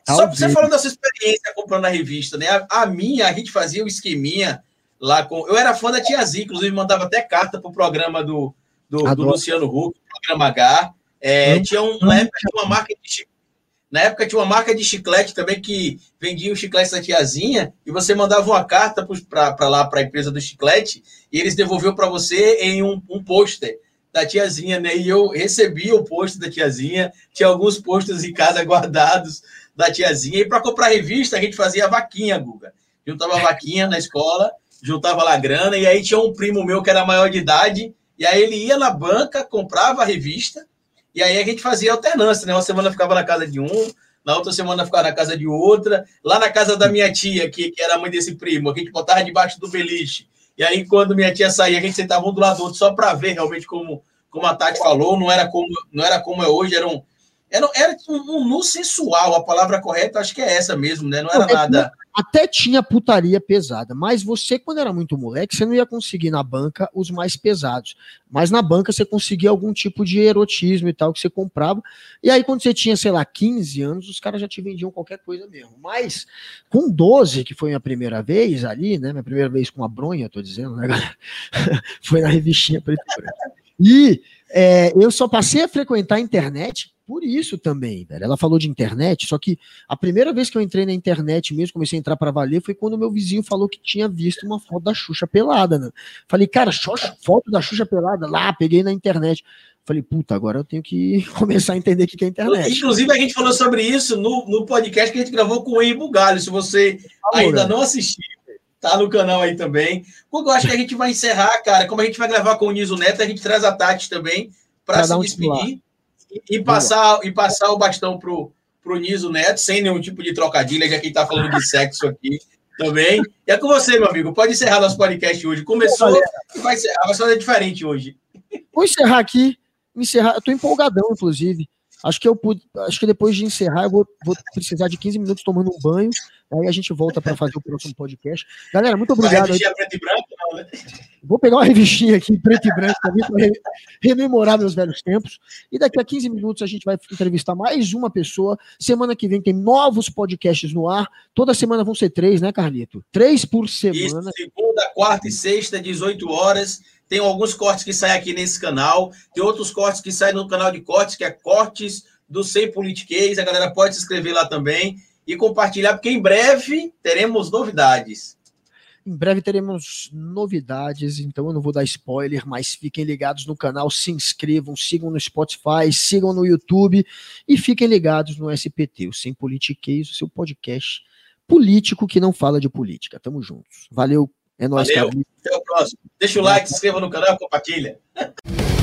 Speaker 3: Talvez. Só você falando da sua experiência comprando a revista, né? A, a, minha, a gente fazia o um esqueminha lá com. Eu era fã da Tiazinha, inclusive mandava até carta pro programa do, do, do Luciano Huck, programa H. É, tinha um, na época tinha uma marca de na época tinha uma marca de chiclete também que vendia o chiclete da tiazinha e você mandava uma carta para lá para a empresa do chiclete e eles devolviam para você em um, um pôster da tiazinha, né? E eu recebi o pôster da tiazinha, tinha alguns pôsteres em casa guardados da tiazinha. E para comprar revista a gente fazia a vaquinha, Guga. Juntava a vaquinha na escola, juntava lá grana e aí tinha um primo meu que era maior de idade e aí ele ia na banca, comprava a revista e aí a gente fazia alternância, né? Uma semana ficava na casa de um, na outra semana ficava na casa de outra. Lá na casa da minha tia, que, que era mãe desse primo, a gente botava debaixo do beliche. E aí, quando minha tia saía, a gente sentava um do lado do outro só para ver realmente como, como a Tati falou. Não era como, não era como é hoje, eram, Era, era um, um nu sensual, a palavra correta acho que é essa mesmo, né? Não era nada
Speaker 1: até tinha putaria pesada, mas você, quando era muito moleque, você não ia conseguir na banca os mais pesados. Mas na banca você conseguia algum tipo de erotismo e tal que você comprava. E aí, quando você tinha, sei lá, 15 anos, os caras já te vendiam qualquer coisa mesmo. Mas com 12, que foi minha primeira vez ali, né? Minha primeira vez com a bronha, tô dizendo, né, galera? foi na revistinha preto e é, eu só passei a frequentar a internet por isso também, velho. Ela falou de internet, só que a primeira vez que eu entrei na internet mesmo, comecei a entrar para valer, foi quando meu vizinho falou que tinha visto uma foto da Xuxa pelada, né? Falei, cara, foto da Xuxa pelada lá, peguei na internet. Falei, puta, agora eu tenho que começar a entender o que é internet.
Speaker 3: Inclusive, a gente falou sobre isso no, no podcast que a gente gravou com o Henry Bugalho. Se você ainda não assistiu, tá no canal aí também. Quando eu acho que a gente vai encerrar, cara, como a gente vai gravar com o Niso Neto, a gente traz a Tati também para se despedir e, passar, e passar o bastão pro, pro Niso Neto, sem nenhum tipo de trocadilha, já que está falando de sexo aqui também. E é com você, meu amigo. Pode encerrar nosso podcast hoje. Começou e vai, ser, vai ser diferente hoje.
Speaker 1: Vou encerrar aqui. Encerrar. Eu tô empolgadão, inclusive. Acho que eu pude, acho que depois de encerrar, eu vou, vou precisar de 15 minutos tomando um banho. Aí a gente volta para fazer o próximo podcast. Galera, muito obrigado. Vai preto e branco, não, né? Vou pegar uma revistinha aqui, preto e branco, também, para rememorar meus velhos tempos. E daqui a 15 minutos a gente vai entrevistar mais uma pessoa. Semana que vem tem novos podcasts no ar. Toda semana vão ser três, né, Carlito? Três por semana. Isso,
Speaker 3: segunda, quarta e sexta, 18 horas. Tem alguns cortes que saem aqui nesse canal. Tem outros cortes que saem no canal de cortes, que é Cortes do Sem Politiquês. A galera pode se inscrever lá também e compartilhar, porque em breve teremos novidades.
Speaker 1: Em breve teremos novidades, então eu não vou dar spoiler, mas fiquem ligados no canal, se inscrevam, sigam no Spotify, sigam no YouTube e fiquem ligados no SPT, o Sem Politiquês, o seu podcast político que não fala de política. Tamo juntos. Valeu, é nóis,
Speaker 3: Valeu. Até o próximo. Deixa o like, se inscreva no canal, compartilha.